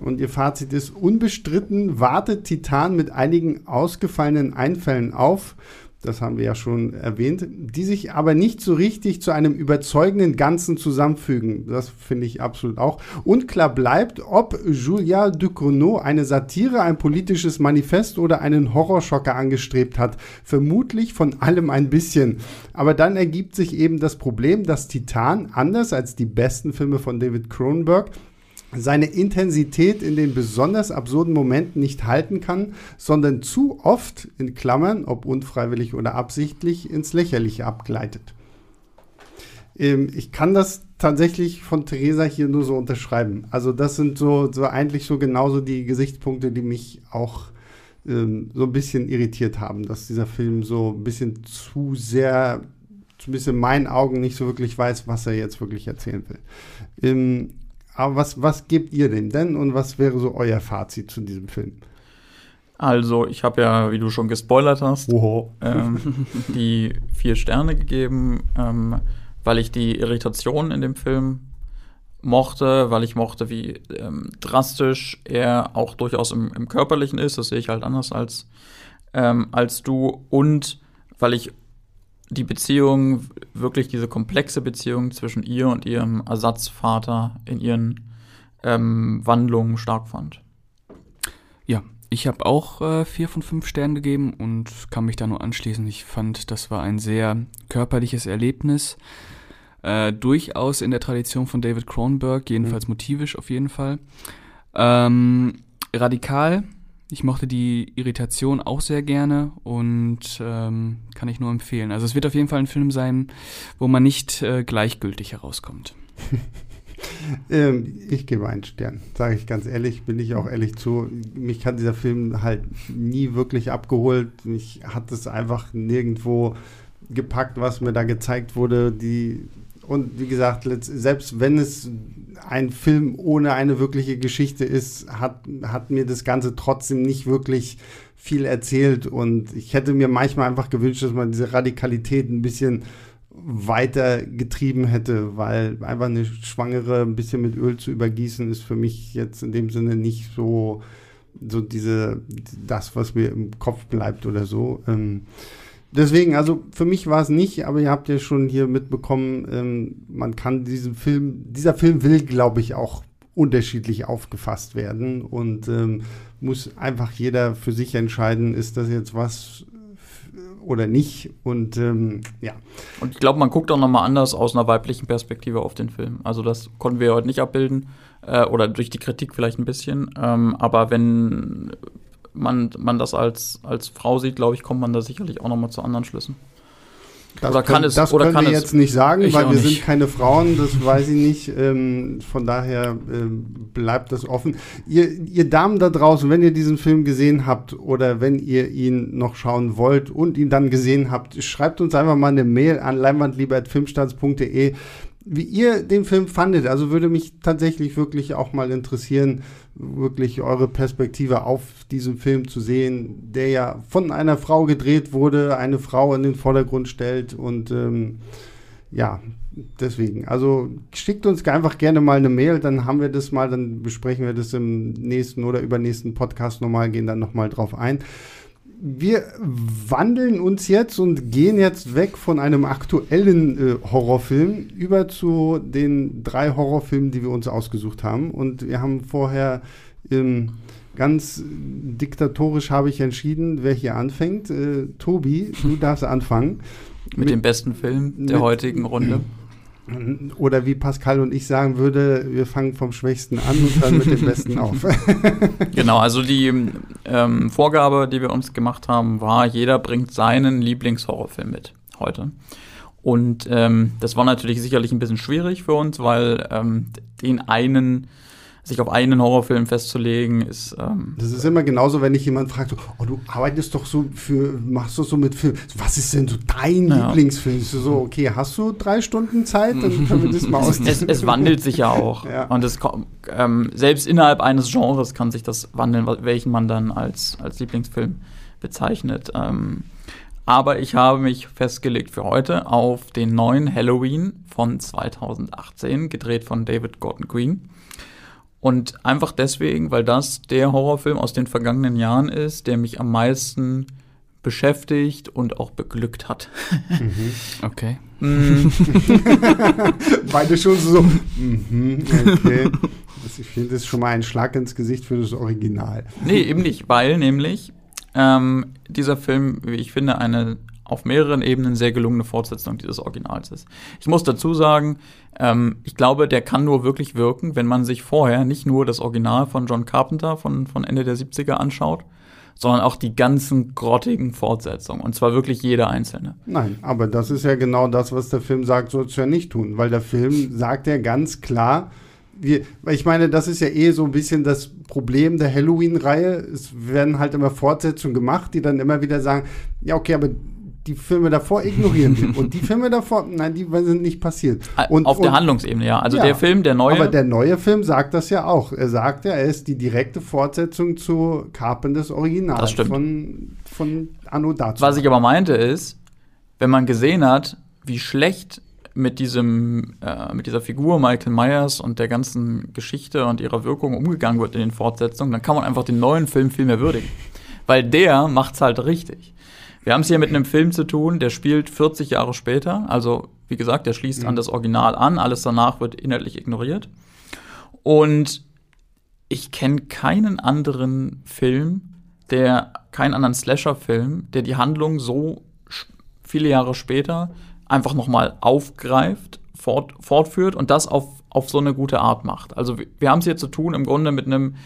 Speaker 1: Und ihr Fazit ist unbestritten, wartet Titan mit einigen ausgefallenen Einfällen auf das haben wir ja schon erwähnt, die sich aber nicht so richtig zu einem überzeugenden Ganzen zusammenfügen. Das finde ich absolut auch. Unklar bleibt, ob Julia Ducournau eine Satire, ein politisches Manifest oder einen Horrorschocker angestrebt hat. Vermutlich von allem ein bisschen. Aber dann ergibt sich eben das Problem, dass Titan, anders als die besten Filme von David Cronenberg, seine Intensität in den besonders absurden Momenten nicht halten kann, sondern zu oft in Klammern, ob unfreiwillig oder absichtlich, ins Lächerliche abgleitet. Ähm, ich kann das tatsächlich von Theresa hier nur so unterschreiben. Also das sind so, so eigentlich so genauso die Gesichtspunkte, die mich auch ähm, so ein bisschen irritiert haben, dass dieser Film so ein bisschen zu sehr, zumindest in meinen Augen, nicht so wirklich weiß, was er jetzt wirklich erzählen will. Ähm, aber was, was gebt ihr dem denn und was wäre so euer Fazit zu diesem Film?
Speaker 3: Also, ich habe ja, wie du schon gespoilert hast, ähm, die vier Sterne gegeben, ähm, weil ich die Irritation in dem Film mochte, weil ich mochte, wie ähm, drastisch er auch durchaus im, im, Körperlichen ist. Das sehe ich halt anders als, ähm, als du. Und weil ich die Beziehung, wirklich diese komplexe Beziehung zwischen ihr und ihrem Ersatzvater in ihren ähm, Wandlungen stark fand.
Speaker 2: Ja, ich habe auch äh, vier von fünf Sternen gegeben und kann mich da nur anschließen. Ich fand, das war ein sehr körperliches Erlebnis. Äh, durchaus in der Tradition von David Cronenberg, jedenfalls mhm. motivisch auf jeden Fall. Ähm, radikal. Ich mochte die Irritation auch sehr gerne und ähm, kann ich nur empfehlen. Also es wird auf jeden Fall ein Film sein, wo man nicht äh, gleichgültig herauskommt.
Speaker 1: Ähm, ich gebe einen Stern, sage ich ganz ehrlich, bin ich auch ehrlich zu. Mich hat dieser Film halt nie wirklich abgeholt. Mich hat es einfach nirgendwo gepackt, was mir da gezeigt wurde. Die und wie gesagt, selbst wenn es ein Film ohne eine wirkliche Geschichte ist, hat, hat mir das Ganze trotzdem nicht wirklich viel erzählt. Und ich hätte mir manchmal einfach gewünscht, dass man diese Radikalität ein bisschen weiter getrieben hätte, weil einfach eine Schwangere ein bisschen mit Öl zu übergießen, ist für mich jetzt in dem Sinne nicht so, so diese, das, was mir im Kopf bleibt oder so. Ähm, deswegen, also für mich war es nicht, aber ihr habt ja schon hier mitbekommen, ähm, man kann diesen Film, dieser Film will, glaube ich, auch unterschiedlich aufgefasst werden und ähm, muss einfach jeder für sich entscheiden, ist das jetzt was oder nicht. Und ähm, ja.
Speaker 3: Und ich glaube, man guckt auch nochmal anders aus einer weiblichen Perspektive auf den Film. Also das konnten wir heute nicht abbilden. Äh, oder durch die Kritik vielleicht ein bisschen. Ähm, aber wenn man, man das als, als Frau sieht, glaube ich, kommt man da sicherlich auch nochmal zu anderen Schlüssen.
Speaker 1: Das oder kann können, es, das oder können kann wir jetzt nicht sagen, weil wir nicht. sind keine Frauen, das weiß ich nicht. Ähm, von daher ähm, bleibt das offen. Ihr, ihr Damen da draußen, wenn ihr diesen Film gesehen habt oder wenn ihr ihn noch schauen wollt und ihn dann gesehen habt, schreibt uns einfach mal eine Mail an leinwandlieber.filmstands.de wie ihr den Film fandet. Also würde mich tatsächlich wirklich auch mal interessieren, wirklich eure Perspektive auf diesen Film zu sehen, der ja von einer Frau gedreht wurde, eine Frau in den Vordergrund stellt und ähm, ja, deswegen. Also schickt uns einfach gerne mal eine Mail, dann haben wir das mal, dann besprechen wir das im nächsten oder übernächsten Podcast nochmal, gehen dann nochmal drauf ein wir wandeln uns jetzt und gehen jetzt weg von einem aktuellen äh, Horrorfilm über zu den drei Horrorfilmen, die wir uns ausgesucht haben. Und wir haben vorher ähm, ganz diktatorisch habe ich entschieden, wer hier anfängt. Äh, Tobi, du darfst anfangen.
Speaker 3: Mit, mit dem besten Film der mit, heutigen Runde.
Speaker 1: Oder wie Pascal und ich sagen würde, wir fangen vom Schwächsten an und hören mit dem Besten auf.
Speaker 3: genau, also die ähm, Vorgabe, die wir uns gemacht haben, war, jeder bringt seinen Lieblingshorrorfilm mit heute. Und ähm, das war natürlich sicherlich ein bisschen schwierig für uns, weil ähm, den einen sich auf einen Horrorfilm festzulegen, ist. Ähm,
Speaker 1: das ist immer genauso, wenn ich jemand fragt, so, oh, du arbeitest doch so für, machst du so mit Film. Was ist denn so dein ja. Lieblingsfilm? So, okay, hast du drei Stunden Zeit? Dann können wir das mal
Speaker 3: aus. es, es wandelt sich ja auch. Ja. Und es, ähm, selbst innerhalb eines Genres kann sich das wandeln, welchen man dann als, als Lieblingsfilm bezeichnet. Ähm, aber ich habe mich festgelegt für heute auf den neuen Halloween von 2018, gedreht von David Gordon Green. Und einfach deswegen, weil das der Horrorfilm aus den vergangenen Jahren ist, der mich am meisten beschäftigt und auch beglückt hat.
Speaker 2: Mhm. Okay.
Speaker 1: Mm. Beide schon so. Mhm, okay. ich finde, das ist schon mal ein Schlag ins Gesicht für das Original.
Speaker 3: Nee, eben nicht, weil nämlich ähm, dieser Film, wie ich finde, eine auf mehreren Ebenen sehr gelungene Fortsetzung dieses Originals ist. Ich muss dazu sagen, ähm, ich glaube, der kann nur wirklich wirken, wenn man sich vorher nicht nur das Original von John Carpenter von, von Ende der 70er anschaut, sondern auch die ganzen grottigen Fortsetzungen. Und zwar wirklich jede einzelne.
Speaker 1: Nein, aber das ist ja genau das, was der Film sagt, sollst du ja nicht tun, weil der Film sagt ja ganz klar, wir, ich meine, das ist ja eh so ein bisschen das Problem der Halloween-Reihe. Es werden halt immer Fortsetzungen gemacht, die dann immer wieder sagen, ja, okay, aber die Filme davor ignorieren wir. und die Filme davor, nein, die sind nicht passiert. Und,
Speaker 3: Auf der
Speaker 1: und,
Speaker 3: Handlungsebene, ja. Also
Speaker 1: Ja,
Speaker 3: der Film, der neue.
Speaker 1: Aber der neue Film sagt das ja auch. Er sagt ja, er ist die direkte Fortsetzung zu Carpenters Original
Speaker 3: Das stimmt.
Speaker 1: von, von Anno dazu.
Speaker 3: Was ich aber meinte ist, wenn man gesehen hat, wie schlecht mit diesem, äh, mit dieser Figur Michael Myers und der ganzen Geschichte und ihrer Wirkung umgegangen wird in den Fortsetzungen, dann kann man einfach den neuen Film viel mehr würdigen. Weil der macht's halt richtig. Wir haben es hier mit einem Film zu tun, der spielt 40 Jahre später. Also, wie gesagt, der schließt an das Original an. Alles danach wird inhaltlich ignoriert. Und ich kenne keinen anderen Film, der, keinen anderen Slasher-Film, der die Handlung so viele Jahre später einfach nochmal aufgreift, fort, fortführt und das auf, auf so eine gute Art macht. Also wir, wir haben es hier zu tun im Grunde mit einem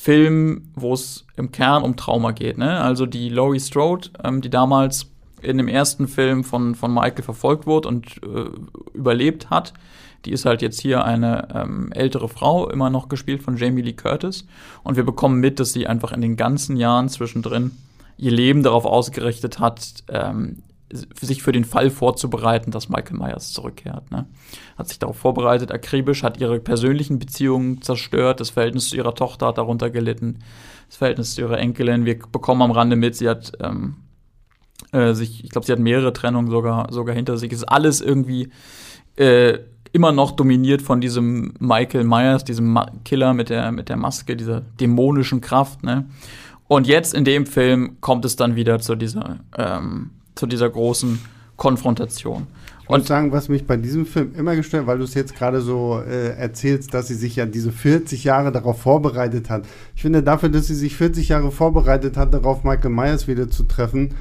Speaker 3: Film, wo es im Kern um Trauma geht. Ne? Also die Laurie Strode, ähm, die damals in dem ersten Film von, von Michael verfolgt wurde und äh, überlebt hat, die ist halt jetzt hier eine ähm, ältere Frau, immer noch gespielt von Jamie Lee Curtis. Und wir bekommen mit, dass sie einfach in den ganzen Jahren zwischendrin ihr Leben darauf ausgerichtet hat, ähm, sich für den Fall vorzubereiten, dass Michael Myers zurückkehrt. Ne? Hat sich darauf vorbereitet, akribisch, hat ihre persönlichen Beziehungen zerstört, das Verhältnis zu ihrer Tochter hat darunter gelitten, das Verhältnis zu ihrer Enkelin. Wir bekommen am Rande mit, sie hat ähm, äh, sich, ich glaube, sie hat mehrere Trennungen sogar, sogar hinter sich. Es ist alles irgendwie äh, immer noch dominiert von diesem Michael Myers, diesem Ma Killer mit der, mit der Maske, dieser dämonischen Kraft. Ne? Und jetzt in dem Film kommt es dann wieder zu dieser, ähm, zu dieser großen Konfrontation.
Speaker 1: Ich muss
Speaker 3: Und
Speaker 1: sagen, was mich bei diesem Film immer gestört, weil du es jetzt gerade so äh, erzählst, dass sie sich ja diese 40 Jahre darauf vorbereitet hat. Ich finde, dafür, dass sie sich 40 Jahre vorbereitet hat, darauf Michael Myers wieder zu treffen,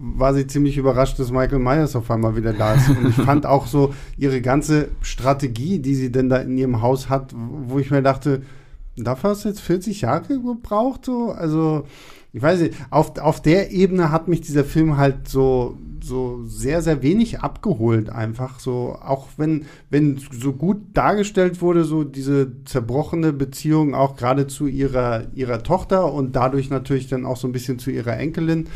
Speaker 1: war sie ziemlich überrascht, dass Michael Myers auf einmal wieder da ist. Und ich fand auch so ihre ganze Strategie, die sie denn da in ihrem Haus hat, wo ich mir dachte, dafür hast du jetzt 40 Jahre gebraucht, so? Also, ich weiß nicht, auf, auf der Ebene hat mich dieser Film halt so, so sehr, sehr wenig abgeholt, einfach so, auch wenn, wenn so gut dargestellt wurde, so diese zerbrochene Beziehung auch gerade zu ihrer, ihrer Tochter und dadurch natürlich dann auch so ein bisschen zu ihrer Enkelin.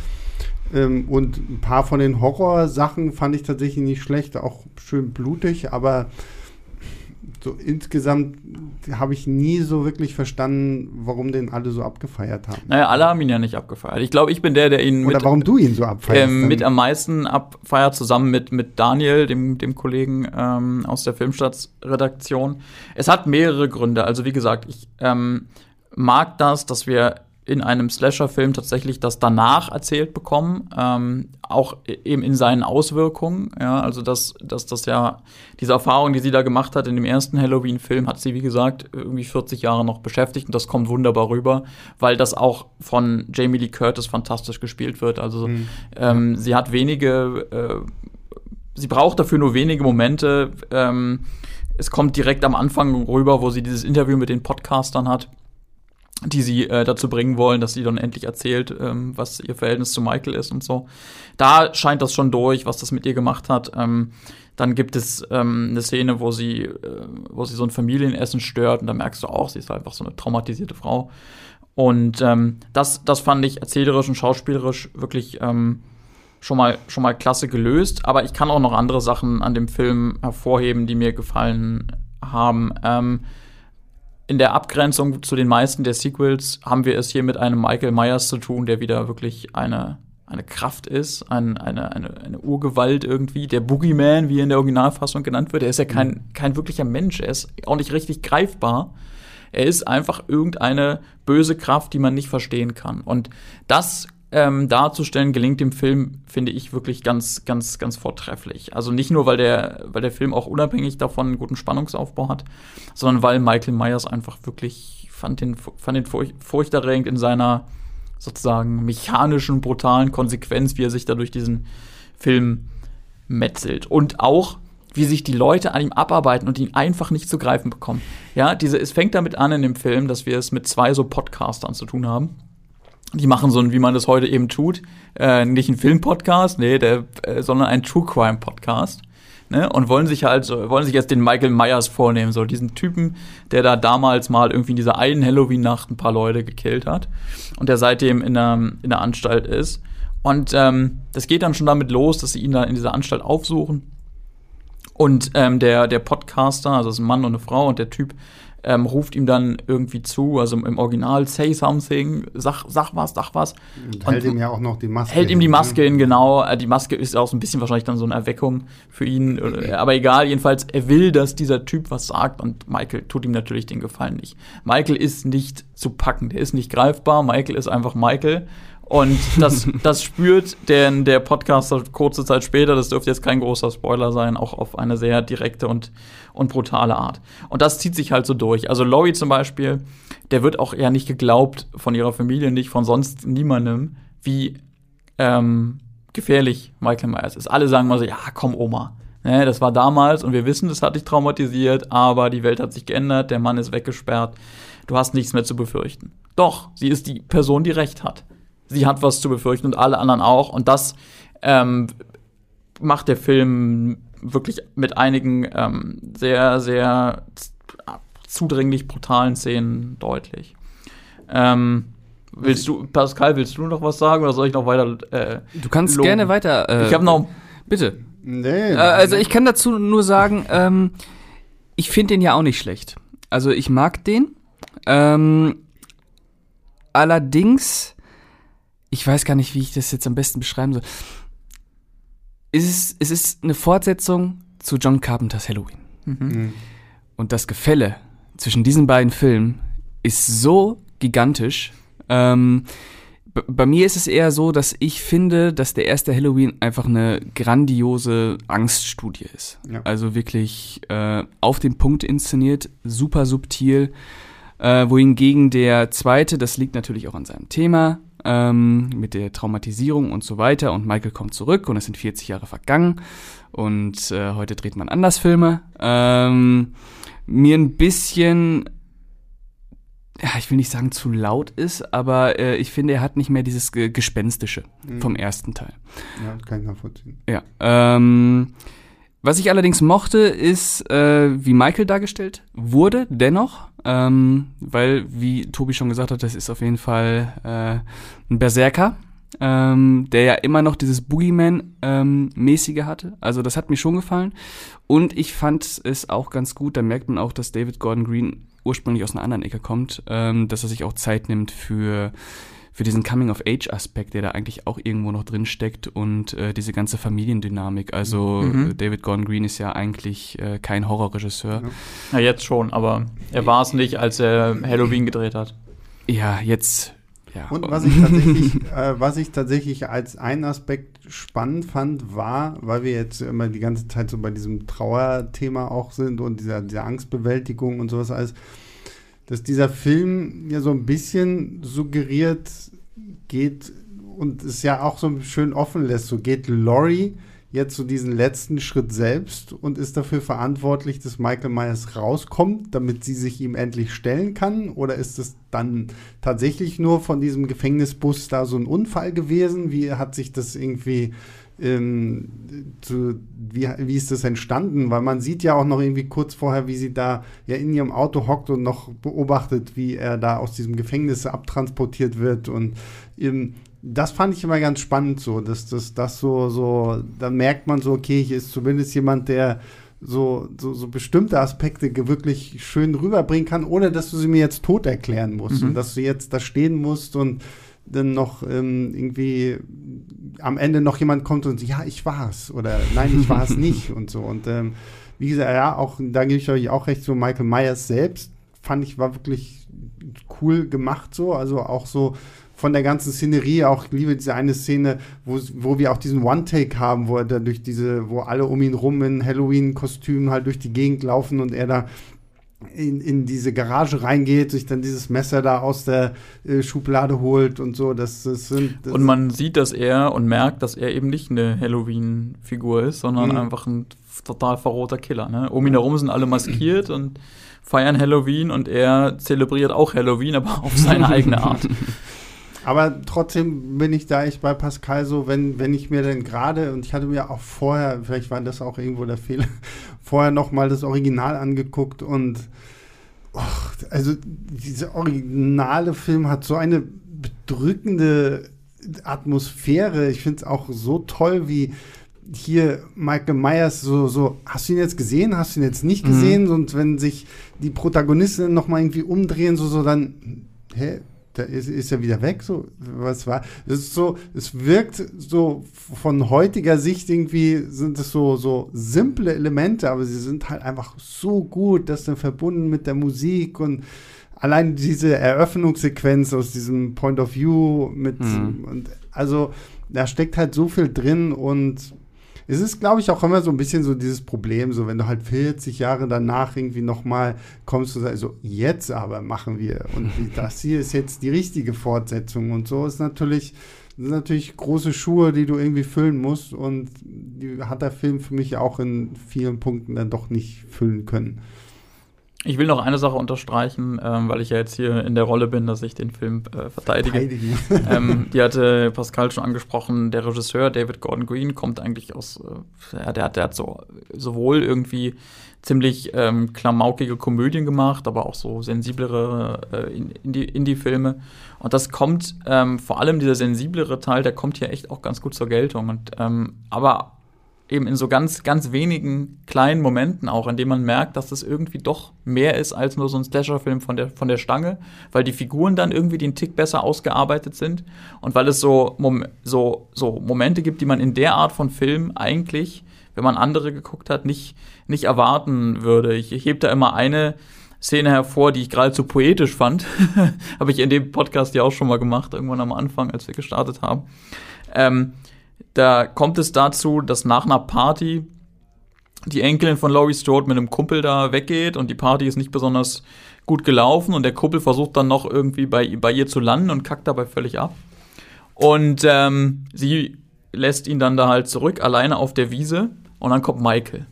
Speaker 1: Ähm, und ein paar von den Horrorsachen fand ich tatsächlich nicht schlecht, auch schön blutig, aber so insgesamt habe ich nie so wirklich verstanden, warum den alle so abgefeiert haben.
Speaker 3: naja, alle haben ihn ja nicht abgefeiert. Ich glaube, ich bin der, der ihn
Speaker 1: Oder
Speaker 3: mit,
Speaker 1: warum du ihn so abfeierst.
Speaker 3: ähm, mit am meisten abfeiert, zusammen mit, mit Daniel, dem, dem Kollegen ähm, aus der Filmstarts-Redaktion. Es hat mehrere Gründe. Also wie gesagt, ich ähm, mag das, dass wir in einem Slasher-Film tatsächlich das danach erzählt bekommen, ähm, auch e- eben in seinen Auswirkungen. Ja, also dass, dass das ja diese Erfahrung, die sie da gemacht hat in dem ersten Halloween-Film, hat sie wie gesagt irgendwie 40 Jahre noch beschäftigt und das kommt wunderbar rüber, weil das auch von Jamie Lee Curtis fantastisch gespielt wird. Also
Speaker 1: Mhm.
Speaker 3: ähm, sie hat wenige, äh, sie braucht dafür nur wenige Momente. Ähm, es kommt direkt am Anfang rüber, wo sie dieses Interview mit den Podcastern hat die sie äh, dazu bringen wollen, dass sie dann endlich erzählt, ähm, was ihr Verhältnis zu Michael ist und so. Da scheint das schon durch, was das mit ihr gemacht hat. Ähm, dann gibt es ähm, eine Szene, wo sie, äh, wo sie so ein Familienessen stört und da merkst du auch, sie ist einfach so eine traumatisierte Frau. Und ähm, das, das fand ich erzählerisch und schauspielerisch wirklich ähm, schon mal, schon mal klasse gelöst. Aber ich kann auch noch andere Sachen an dem Film hervorheben, die mir gefallen haben. Ähm, in der Abgrenzung zu den meisten der Sequels haben wir es hier mit einem Michael Myers zu tun, der wieder wirklich eine, eine Kraft ist, ein, eine, eine, eine Urgewalt irgendwie. Der Boogeyman, wie er in der Originalfassung genannt wird, er ist ja kein, kein wirklicher Mensch, er ist auch nicht richtig greifbar. Er ist einfach irgendeine böse Kraft, die man nicht verstehen kann. Und das ähm, darzustellen, gelingt dem Film, finde ich, wirklich ganz, ganz, ganz vortrefflich. Also nicht nur, weil der, weil der Film auch unabhängig davon einen guten Spannungsaufbau hat, sondern weil Michael Myers einfach wirklich, fand den, fand den furch furchterregend in seiner sozusagen mechanischen, brutalen Konsequenz, wie er sich da durch diesen Film metzelt. Und auch, wie sich die Leute an ihm abarbeiten und ihn einfach nicht zu greifen bekommen. Ja, diese, es fängt damit an in dem Film, dass wir es mit zwei so Podcastern zu tun haben die machen so ein, wie man das heute eben tut, äh, nicht ein Filmpodcast, nee, der, äh, sondern ein True Crime Podcast. Ne, und wollen sich halt, wollen sich jetzt den Michael Myers vornehmen, so diesen Typen, der da damals mal irgendwie in dieser einen Halloween-Nacht ein paar Leute gekillt hat und der seitdem in der, in der Anstalt ist. Und ähm, das geht dann schon damit los, dass sie ihn dann in dieser Anstalt aufsuchen. Und ähm, der, der Podcaster, also das ist ein Mann und eine Frau, und der Typ ähm, ruft ihm dann irgendwie zu, also im Original, say something, sag, sag was, sag was.
Speaker 1: Und hält ihm ja auch noch die Maske
Speaker 3: Hält ihm die Maske hin, genau. Äh, die Maske ist auch so ein bisschen wahrscheinlich dann so eine Erweckung für ihn. Äh, aber egal, jedenfalls, er will, dass dieser Typ was sagt und Michael tut ihm natürlich den Gefallen nicht. Michael ist nicht zu packen, der ist nicht greifbar. Michael ist einfach Michael. Und das, das spürt der, der Podcaster kurze Zeit später, das dürfte jetzt kein großer Spoiler sein, auch auf eine sehr direkte und, und brutale Art. Und das zieht sich halt so durch. Also Laurie zum Beispiel, der wird auch eher nicht geglaubt von ihrer Familie, nicht von sonst niemandem, wie ähm, gefährlich Michael Myers ist. Alle sagen mal so, ja, komm Oma. Ne, das war damals und wir wissen, das hat dich traumatisiert, aber die Welt hat sich geändert, der Mann ist weggesperrt, du hast nichts mehr zu befürchten. Doch, sie ist die Person, die Recht hat sie hat was zu befürchten und alle anderen auch. Und das ähm, macht der Film wirklich mit einigen ähm, sehr, sehr zudringlich brutalen Szenen deutlich. Ähm, willst du, Pascal, willst du noch was sagen oder soll ich noch weiter?
Speaker 2: Äh, du kannst loben? gerne weiter.
Speaker 3: Äh, ich habe noch.
Speaker 2: Bitte. Nee. Äh, also ich kann dazu nur sagen, ähm, ich finde den ja auch nicht schlecht. Also ich mag den. Ähm, allerdings ich weiß gar nicht, wie ich das jetzt am besten beschreiben soll. Es ist, es ist eine Fortsetzung zu John Carpenters Halloween. Mhm. mhm. Und das Gefälle zwischen diesen beiden Filmen ist so gigantisch. Ähm, bei mir ist es eher so, dass ich finde, dass der erste Halloween einfach eine grandiose Angststudie ist. Ja. Also wirklich äh, auf den Punkt inszeniert, super subtil. Äh, wohingegen der zweite, das liegt natürlich auch an seinem Thema, ähm, mit der Traumatisierung und so weiter. Und Michael kommt zurück und es sind 40 Jahre vergangen. Und äh, heute dreht man anders Filme. Ähm, mir ein bisschen ja, ich will nicht sagen zu laut ist, aber äh, ich finde, er hat nicht mehr dieses Ge Gespenstische mhm. vom ersten Teil.
Speaker 1: Ja, kann ich nachvollziehen.
Speaker 2: Ja. Ähm, was ich allerdings mochte, ist, äh, wie Michael dargestellt wurde, dennoch. Ähm, weil, wie Tobi schon gesagt hat, das ist auf jeden Fall äh, ein Berserker, ähm, der ja immer noch dieses Boogeyman-mäßige ähm, hatte. Also das hat mir schon gefallen. Und ich fand es auch ganz gut, da merkt man auch, dass David Gordon Green ursprünglich aus einer anderen Ecke kommt, ähm, dass er sich auch Zeit nimmt für für diesen Coming-of-Age-Aspekt, der da eigentlich auch irgendwo noch drin steckt und äh, diese ganze Familiendynamik. Also mhm. Äh, David Gordon Green ist ja eigentlich äh, kein Horrorregisseur.
Speaker 3: Ja. jetzt schon, aber er war es nicht, als er Halloween gedreht hat.
Speaker 2: Ja, jetzt ja.
Speaker 1: Und was ich tatsächlich, äh, was ich tatsächlich als einen Aspekt spannend fand, war, weil wir jetzt immer die ganze Zeit so bei diesem Trauerthema auch sind und dieser, dieser Angstbewältigung und sowas alles, dass dieser Film ja so ein bisschen suggeriert geht und es ja auch so schön offen lässt. So geht Laurie jetzt so diesen letzten Schritt selbst und ist dafür verantwortlich, dass Michael Myers rauskommt, damit sie sich ihm endlich stellen kann? Oder ist es dann tatsächlich nur von diesem Gefängnisbus da so ein Unfall gewesen? Wie hat sich das irgendwie ähm, zu, wie, wie ist das entstanden? Weil man sieht ja auch noch irgendwie kurz vorher, wie sie da ja in ihrem Auto hockt und noch beobachtet, wie er da aus diesem Gefängnis abtransportiert wird. Und ähm, das fand ich immer ganz spannend so, dass das, das so, so, da merkt man so, okay, hier ist zumindest jemand, der so, so, so bestimmte Aspekte wirklich schön rüberbringen kann, ohne dass du sie mir jetzt tot erklären musst mhm. und dass du jetzt da stehen musst und dann noch ähm, irgendwie am Ende noch jemand kommt und sagt, ja, ich war's oder nein, ich war es nicht und so. Und ähm, wie gesagt, ja, auch da gebe ich euch auch recht, so Michael Myers selbst fand ich war wirklich cool gemacht so, also auch so von der ganzen Szenerie, auch ich liebe diese eine Szene, wo, wo wir auch diesen One-Take haben, wo er da durch diese, wo alle um ihn rum in Halloween-Kostümen halt durch die Gegend laufen und er da in, in diese Garage reingeht, sich dann dieses Messer da aus der äh, Schublade holt und so. Das, das sind, das
Speaker 3: und man sieht, dass er und merkt, dass er eben nicht eine Halloween-Figur ist, sondern mhm. einfach ein total verroter Killer. Ne? Um ihn herum sind alle maskiert und feiern Halloween und er zelebriert auch Halloween, aber auf seine eigene Art.
Speaker 1: Aber trotzdem bin ich da echt bei Pascal so, wenn, wenn ich mir denn gerade, und ich hatte mir auch vorher, vielleicht war das auch irgendwo der Fehler, vorher nochmal das Original angeguckt und och, also dieser originale Film hat so eine bedrückende Atmosphäre. Ich finde es auch so toll, wie hier Michael Myers so, so, hast du ihn jetzt gesehen, hast du ihn jetzt nicht gesehen? Mhm. Und wenn sich die Protagonisten nochmal irgendwie umdrehen, so, so dann, hä, da ist, ist er wieder weg, so, was war? Es ist so, es wirkt so von heutiger Sicht irgendwie sind es so, so simple Elemente, aber sie sind halt einfach so gut, dass dann verbunden mit der Musik und allein diese Eröffnungssequenz aus diesem Point of View mit, mhm. und also da steckt halt so viel drin und es ist, glaube ich, auch immer so ein bisschen so dieses Problem, so wenn du halt 40 Jahre danach irgendwie nochmal kommst und sagst, so jetzt aber machen wir. Und das hier ist jetzt die richtige Fortsetzung. Und so ist natürlich, sind natürlich große Schuhe, die du irgendwie füllen musst. Und die hat der Film für mich auch in vielen Punkten dann doch nicht füllen können.
Speaker 3: Ich will noch eine Sache unterstreichen, ähm, weil ich ja jetzt hier in der Rolle bin, dass ich den Film äh, verteidige. ähm, die hatte Pascal schon angesprochen. Der Regisseur David Gordon Green kommt eigentlich aus, äh, der, hat, der hat so sowohl irgendwie ziemlich ähm, klamaukige Komödien gemacht, aber auch so sensiblere äh, Indie-Filme. Und das kommt ähm, vor allem dieser sensiblere Teil, der kommt hier echt auch ganz gut zur Geltung. Und ähm, aber eben in so ganz, ganz wenigen kleinen Momenten auch, in denen man merkt, dass das irgendwie doch mehr ist als nur so ein Slasher-Film von der, von der Stange, weil die Figuren dann irgendwie den Tick besser ausgearbeitet sind und weil es so, so, so Momente gibt, die man in der Art von Film eigentlich, wenn man andere geguckt hat, nicht, nicht erwarten würde. Ich, ich hebe da immer eine Szene hervor, die ich geradezu poetisch fand. Habe ich in dem Podcast ja auch schon mal gemacht, irgendwann am Anfang, als wir gestartet haben. Ähm, da kommt es dazu, dass nach einer Party die Enkelin von Laurie Strode mit einem Kumpel da weggeht und die Party ist nicht besonders gut gelaufen und der Kumpel versucht dann noch irgendwie bei, bei ihr zu landen und kackt dabei völlig ab. Und ähm, sie lässt ihn dann da halt zurück, alleine auf der Wiese und dann kommt Michael.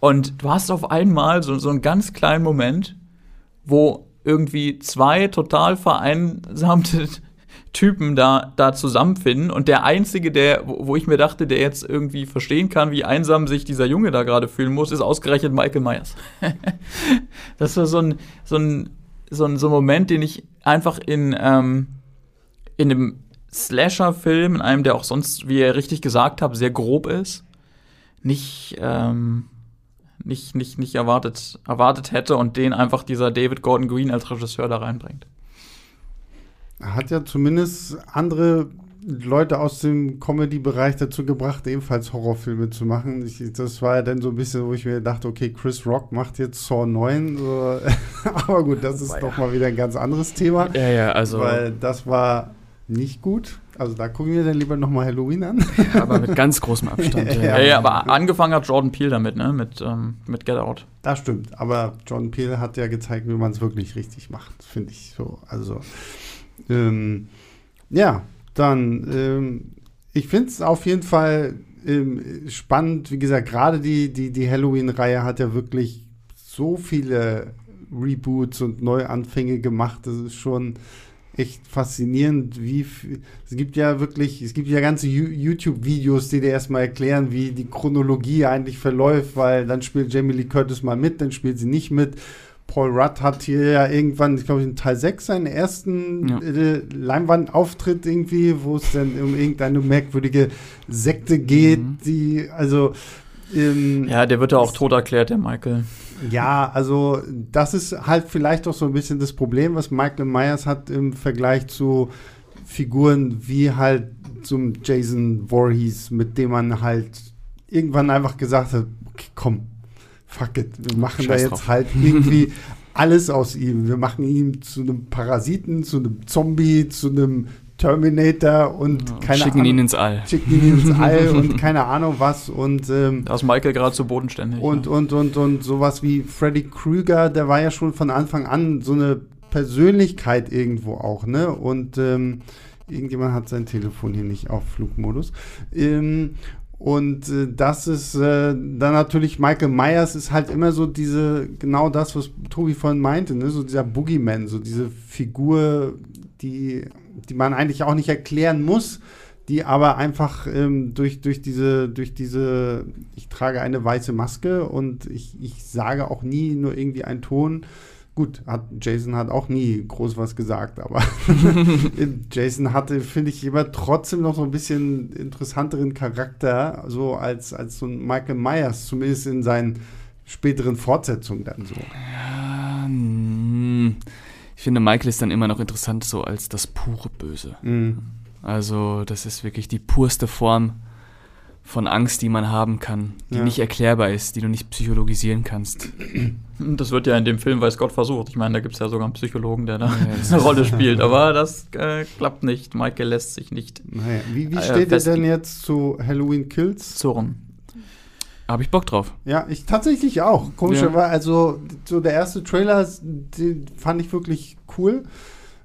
Speaker 3: Und du hast auf einmal so, so einen ganz kleinen Moment, wo irgendwie zwei total vereinsamte Typen da, da zusammenfinden. Und der Einzige, der, wo ich mir dachte, der jetzt irgendwie verstehen kann, wie einsam sich dieser Junge da gerade fühlen muss, ist ausgerechnet Michael Myers. das war so ein, so ein, so ein, so ein Moment, den ich einfach in, ähm, in einem Slasher-Film, in einem, der auch sonst, wie ihr richtig gesagt habt, sehr grob ist, nicht, ähm, nicht, nicht, nicht erwartet, erwartet hätte und den einfach dieser David Gordon Green als Regisseur da reinbringt
Speaker 1: hat ja zumindest andere Leute aus dem Comedy-Bereich dazu gebracht, ebenfalls Horrorfilme zu machen. Ich, das war ja dann so ein bisschen, wo ich mir dachte, okay, Chris Rock macht jetzt Saw 9. So. Aber gut, das ist doch mal wieder ein ganz anderes Thema.
Speaker 2: Ja, ja, also.
Speaker 1: Weil das war nicht gut. Also da gucken wir dann lieber nochmal Halloween an.
Speaker 2: Ja, aber mit ganz großem Abstand.
Speaker 3: ja, ja, ja, aber angefangen hat Jordan Peele damit, ne? Mit, ähm, mit Get Out.
Speaker 1: Das stimmt. Aber Jordan Peele hat ja gezeigt, wie man es wirklich richtig macht, finde ich so. Also ähm, ja, dann, ähm, ich finde es auf jeden Fall ähm, spannend. Wie gesagt, gerade die, die, die Halloween-Reihe hat ja wirklich so viele Reboots und Neuanfänge gemacht. Das ist schon echt faszinierend, wie es gibt ja wirklich, es gibt ja ganze YouTube-Videos, die dir erstmal erklären, wie die Chronologie eigentlich verläuft, weil dann spielt Jamie Lee Curtis mal mit, dann spielt sie nicht mit Paul Rudd hat hier ja irgendwann, ich glaube, in Teil 6 seinen ersten ja. äh, Leinwandauftritt irgendwie, wo es dann um irgendeine merkwürdige Sekte geht, mhm. die, also.
Speaker 3: Ähm, ja, der wird ja auch tot erklärt, der Michael.
Speaker 1: Ja, also das ist halt vielleicht auch so ein bisschen das Problem, was Michael Myers hat im Vergleich zu Figuren wie halt zum Jason Voorhees, mit dem man halt irgendwann einfach gesagt hat, okay, komm, fuck it, wir machen Scheiß da jetzt drauf. halt irgendwie alles aus ihm. Wir machen ihn zu einem Parasiten, zu einem Zombie, zu einem Terminator und
Speaker 2: ja, keine schicken Ahnung, ihn ins All.
Speaker 1: Schicken ihn ins All und keine Ahnung was. Und, ähm,
Speaker 3: da ist Michael gerade zu bodenständig.
Speaker 1: Und, ja. und, und, und sowas wie Freddy Krüger, der war ja schon von Anfang an so eine Persönlichkeit irgendwo auch, ne? Und ähm, irgendjemand hat sein Telefon hier nicht auf Flugmodus. Ähm, und äh, das ist äh, dann natürlich Michael Myers ist halt immer so diese, genau das, was Tobi vorhin meinte, ne? so dieser Boogeyman, so diese Figur, die die man eigentlich auch nicht erklären muss, die aber einfach ähm, durch, durch, diese, durch diese, ich trage eine weiße Maske und ich, ich sage auch nie nur irgendwie einen Ton. Gut, hat, Jason hat auch nie groß was gesagt, aber Jason hatte, finde ich, immer trotzdem noch so ein bisschen interessanteren Charakter, so als, als so ein Michael Myers, zumindest in seinen späteren Fortsetzungen dann so.
Speaker 2: Ja, hm. ich finde, Michael ist dann immer noch interessant so als das pure Böse.
Speaker 1: Mhm.
Speaker 2: Also, das ist wirklich die purste Form von Angst, die man haben kann, die
Speaker 1: Ja.
Speaker 2: nicht erklärbar ist, die du nicht psychologisieren kannst.
Speaker 3: Das wird ja in dem Film Weiß Gott versucht. Ich meine, da gibt es ja sogar einen Psychologen, der da
Speaker 2: Ja,
Speaker 3: eine Rolle spielt. Aber das äh, klappt nicht. Michael lässt sich nicht
Speaker 1: Naja, wie, wie
Speaker 3: Äh,
Speaker 1: steht ihr
Speaker 3: fest-
Speaker 1: denn jetzt zu Halloween Kills?
Speaker 3: zurren.
Speaker 2: Habe ich Bock drauf.
Speaker 1: Ja, ich tatsächlich auch. Komischerweise, also so der erste Trailer, den fand ich wirklich cool.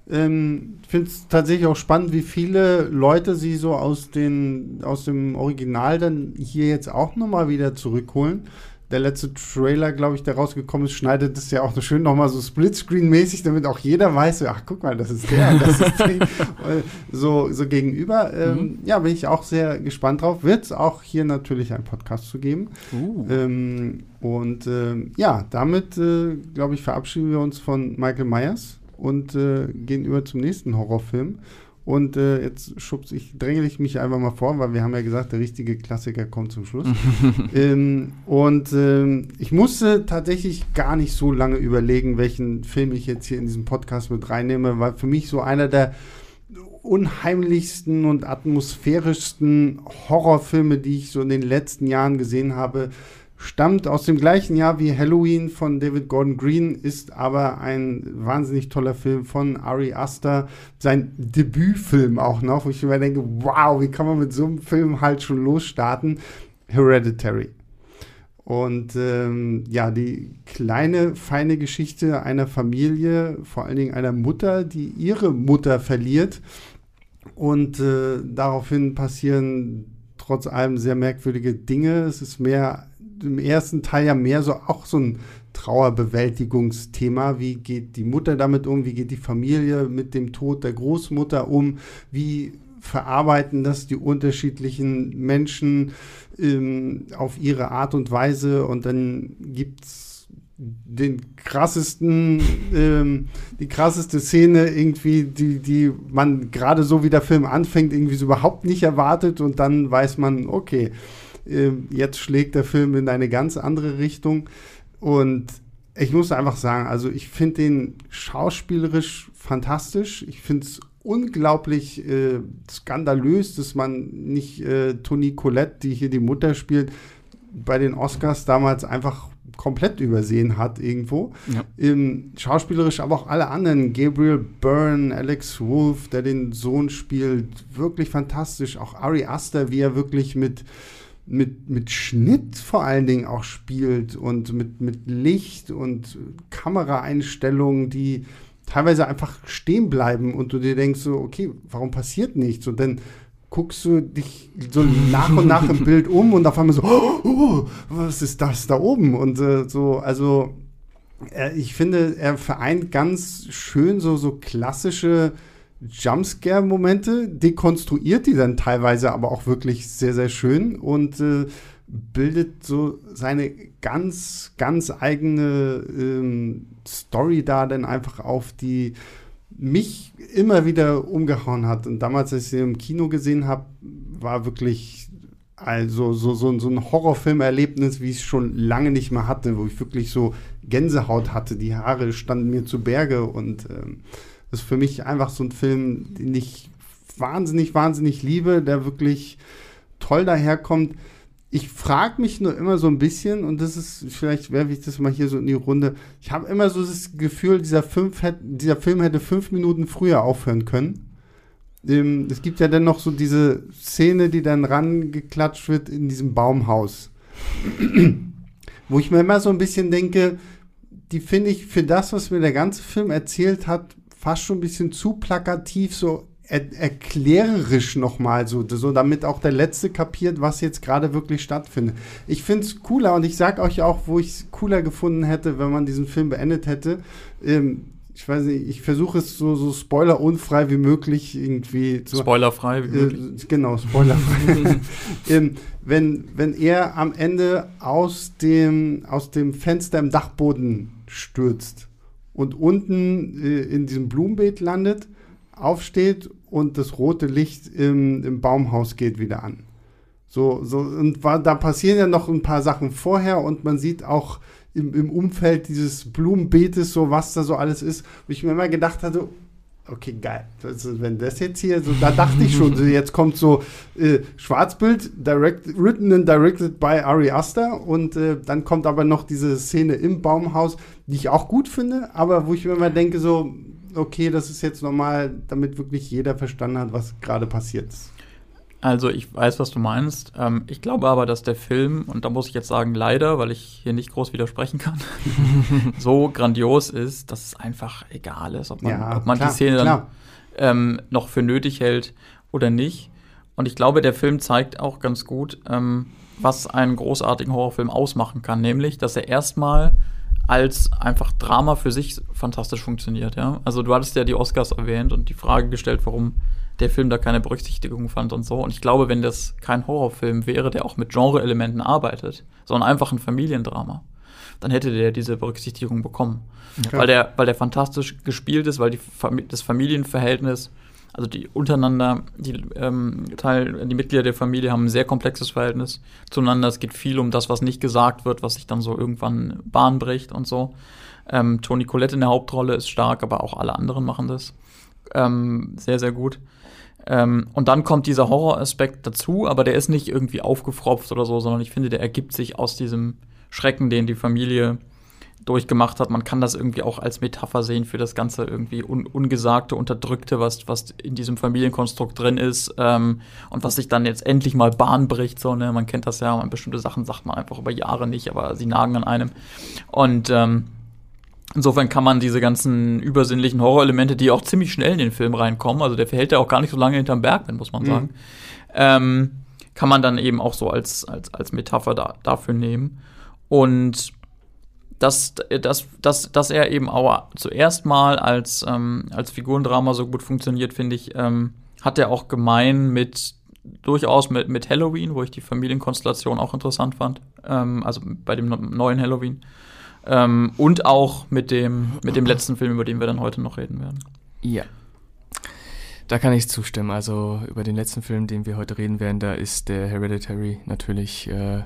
Speaker 1: Ähm, finde es tatsächlich auch spannend, wie viele Leute sie so aus, den, aus dem Original dann hier jetzt auch nochmal wieder zurückholen. Der letzte Trailer, glaube ich, der rausgekommen ist, schneidet es ja auch so schön nochmal so Splitscreen-mäßig, damit auch jeder weiß, ach guck mal, das ist der, das ist Äh, so, so gegenüber. Ähm, Ja, bin ich auch sehr gespannt drauf. Wird es auch hier natürlich einen Podcast zu geben.
Speaker 2: Uh.
Speaker 1: Ähm, und ähm, ja, damit, äh, glaube ich, verabschieden wir uns von Michael Myers und äh, gehen über zum nächsten Horrorfilm. Und äh, jetzt schubs ich, dränge ich mich einfach mal vor, weil wir haben ja gesagt, der richtige Klassiker kommt zum Schluss. ähm, und ähm, ich musste tatsächlich gar nicht so lange überlegen, welchen Film ich jetzt hier in diesen Podcast mit reinnehme, weil für mich so einer der unheimlichsten und atmosphärischsten Horrorfilme, die ich so in den letzten Jahren gesehen habe, stammt aus dem gleichen Jahr wie Halloween von David Gordon Green, ist aber ein wahnsinnig toller Film von Ari Aster, sein Debütfilm auch noch, wo ich mir denke, wow, wie kann man mit so einem Film halt schon losstarten? Hereditary. Und ähm, ja, die kleine, feine Geschichte einer Familie, vor allen Dingen einer Mutter, die ihre Mutter verliert. Und äh, daraufhin passieren trotz allem sehr merkwürdige Dinge. Es ist mehr, im ersten Teil ja mehr so auch so ein Trauerbewältigungsthema. Wie geht die Mutter damit um? Wie geht die Familie mit dem Tod der Großmutter um? Wie verarbeiten das die unterschiedlichen Menschen ähm, auf ihre Art und Weise? Und dann gibt es den krassesten, ähm, die krasseste Szene irgendwie, die, die man gerade so wie der Film anfängt, irgendwie so überhaupt nicht erwartet und dann weiß man, okay, jetzt schlägt der Film in eine ganz andere Richtung und ich muss einfach sagen, also ich finde den schauspielerisch fantastisch. Ich finde es unglaublich äh, skandalös, dass man nicht äh, Toni Collette, die hier die Mutter spielt, bei den Oscars damals einfach komplett übersehen hat irgendwo.
Speaker 2: Ja.
Speaker 1: Ähm, schauspielerisch, aber auch alle anderen. Gabriel Byrne, Alex Wolf, der den Sohn spielt, wirklich fantastisch. Auch Ari Aster, wie er wirklich mit, mit, mit Schnitt vor allen Dingen auch spielt und mit, mit Licht und Kameraeinstellungen, die teilweise einfach stehen bleiben und du dir denkst so, okay, warum passiert nichts? Und dann guckst du dich so nach und nach im Bild um und auf einmal so, oh, oh, was ist das da oben? Und äh, so, also äh, ich finde, er vereint ganz schön so, so klassische Jumpscare-Momente, dekonstruiert die dann teilweise aber auch wirklich sehr, sehr schön und äh, bildet so seine ganz, ganz eigene ähm, Story da dann einfach auf, die mich immer wieder umgehauen hat. Und damals, als ich sie im Kino gesehen habe, war wirklich also so, so, so ein Horrorfilmerlebnis, wie ich es schon lange nicht mehr hatte, wo ich wirklich so Gänsehaut hatte, die Haare standen mir zu Berge und ähm, ist für mich einfach so ein Film, den ich wahnsinnig, wahnsinnig liebe, der wirklich toll daherkommt. Ich frage mich nur immer so ein bisschen, und das ist, vielleicht werfe ich das mal hier so in die Runde, ich habe immer so das Gefühl, dieser, fünf, dieser Film hätte fünf Minuten früher aufhören können. Es gibt ja dann noch so diese Szene, die dann rangeklatscht wird in diesem Baumhaus. Wo ich mir immer so ein bisschen denke, die finde ich für das, was mir der ganze Film erzählt hat, fast schon ein bisschen zu plakativ, so er erklärerisch nochmal, so, so damit auch der Letzte kapiert, was jetzt gerade wirklich stattfindet. Ich finde es cooler und ich sage euch auch, wo ich es cooler gefunden hätte, wenn man diesen Film beendet hätte. Ähm, ich weiß nicht, ich versuche es so, so spoilerunfrei wie möglich irgendwie zu.
Speaker 3: Spoilerfrei wie
Speaker 1: Äh,
Speaker 3: möglich.
Speaker 1: genau, spoilerfrei. ähm, wenn, wenn er am Ende aus dem, aus dem Fenster im Dachboden stürzt und unten äh, in diesem Blumenbeet landet, aufsteht und das rote Licht im, im Baumhaus geht wieder an. So, so, und war, da passieren ja noch ein paar Sachen vorher und man sieht auch im, im Umfeld dieses Blumenbeetes so, was da so alles ist. Und ich mir immer gedacht hatte, okay, geil. Ist- wenn das jetzt hier, so, da dachte ich schon, so, jetzt kommt so äh, Schwarzbild, direct, written and directed by Ari Aster und äh, dann kommt aber noch diese Szene im Baumhaus, die ich auch gut finde, aber wo ich mir immer denke, so, okay, das ist jetzt normal, damit wirklich jeder verstanden hat, was gerade passiert ist.
Speaker 3: Also ich weiß, was du meinst. Ähm, ich glaube aber, dass der Film, und da muss ich jetzt sagen, leider, weil ich hier nicht groß widersprechen kann, so grandios ist, dass es einfach egal ist, ob man,
Speaker 1: Ja,
Speaker 3: ob man
Speaker 1: klar,
Speaker 3: die Szene dann ähm, noch für nötig hält oder nicht. Und ich glaube, der Film zeigt auch ganz gut, ähm, was einen großartigen Horrorfilm ausmachen kann, nämlich, dass er erstmal als einfach Drama für sich fantastisch funktioniert. Ja? Also du hattest ja die Oscars erwähnt und die Frage gestellt, warum der Film da keine Berücksichtigung fand und so. Und ich glaube, wenn das kein Horrorfilm wäre, der auch mit Genre-Elementen arbeitet, sondern einfach ein Familiendrama, dann hätte der diese Berücksichtigung bekommen.
Speaker 1: Klar.
Speaker 3: Weil, der, weil der fantastisch gespielt ist, weil die Fam das Familienverhältnis, also die untereinander, die, ähm, Teil, die Mitglieder der Familie haben ein sehr komplexes Verhältnis zueinander. Es geht viel um das, was nicht gesagt wird, was sich dann so irgendwann Bahn bricht und so. Ähm, Toni Collette in der Hauptrolle ist stark, aber auch alle anderen machen das ähm, sehr, sehr gut. Ähm, und dann kommt dieser Horroraspekt dazu, aber der ist nicht irgendwie aufgefropft oder so, sondern ich finde, der ergibt sich aus diesem Schrecken, den die Familie durchgemacht hat. Man kann das irgendwie auch als Metapher sehen für das ganze irgendwie un ungesagte, unterdrückte, was, was in diesem Familienkonstrukt drin ist ähm, und was sich dann jetzt endlich mal Bahn bricht. So, ne? Man kennt das ja, man, bestimmte Sachen sagt man einfach über Jahre nicht, aber sie nagen an einem. Und ähm, Insofern kann man diese ganzen übersinnlichen Horrorelemente, die auch ziemlich schnell in den Film reinkommen, also der verhält ja auch gar nicht so lange hinterm Berg, muss man
Speaker 1: Mhm.
Speaker 3: sagen, ähm, kann man dann eben auch so als, als, als Metapher da, dafür nehmen. Und dass, dass, dass, dass er eben auch zuerst mal als, ähm, als Figurendrama so gut funktioniert, finde ich, ähm, hat er auch gemein mit durchaus mit, mit Halloween, wo ich die Familienkonstellation auch interessant fand. Ähm, also bei dem neuen Halloween. Ähm, und auch mit dem, mit dem letzten Film, über den wir dann heute noch reden werden.
Speaker 2: Ja. Da kann ich zustimmen. Also über den letzten Film, den wir heute reden werden, da ist der Hereditary natürlich, äh,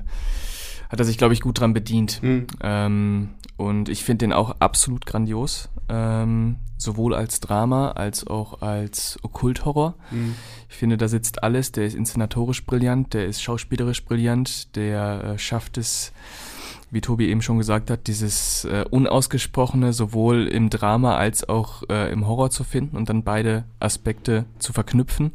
Speaker 2: hat er sich, glaube ich, gut dran bedient.
Speaker 1: Mhm.
Speaker 2: Ähm, und ich finde den auch absolut grandios. Ähm, sowohl als Drama als auch als Okkulthorror.
Speaker 1: Mhm.
Speaker 2: Ich finde, da sitzt alles. Der ist inszenatorisch brillant, der ist schauspielerisch brillant, der äh, schafft es, wie Tobi eben schon gesagt hat, dieses äh, Unausgesprochene sowohl im Drama als auch äh, im Horror zu finden und dann beide Aspekte zu verknüpfen.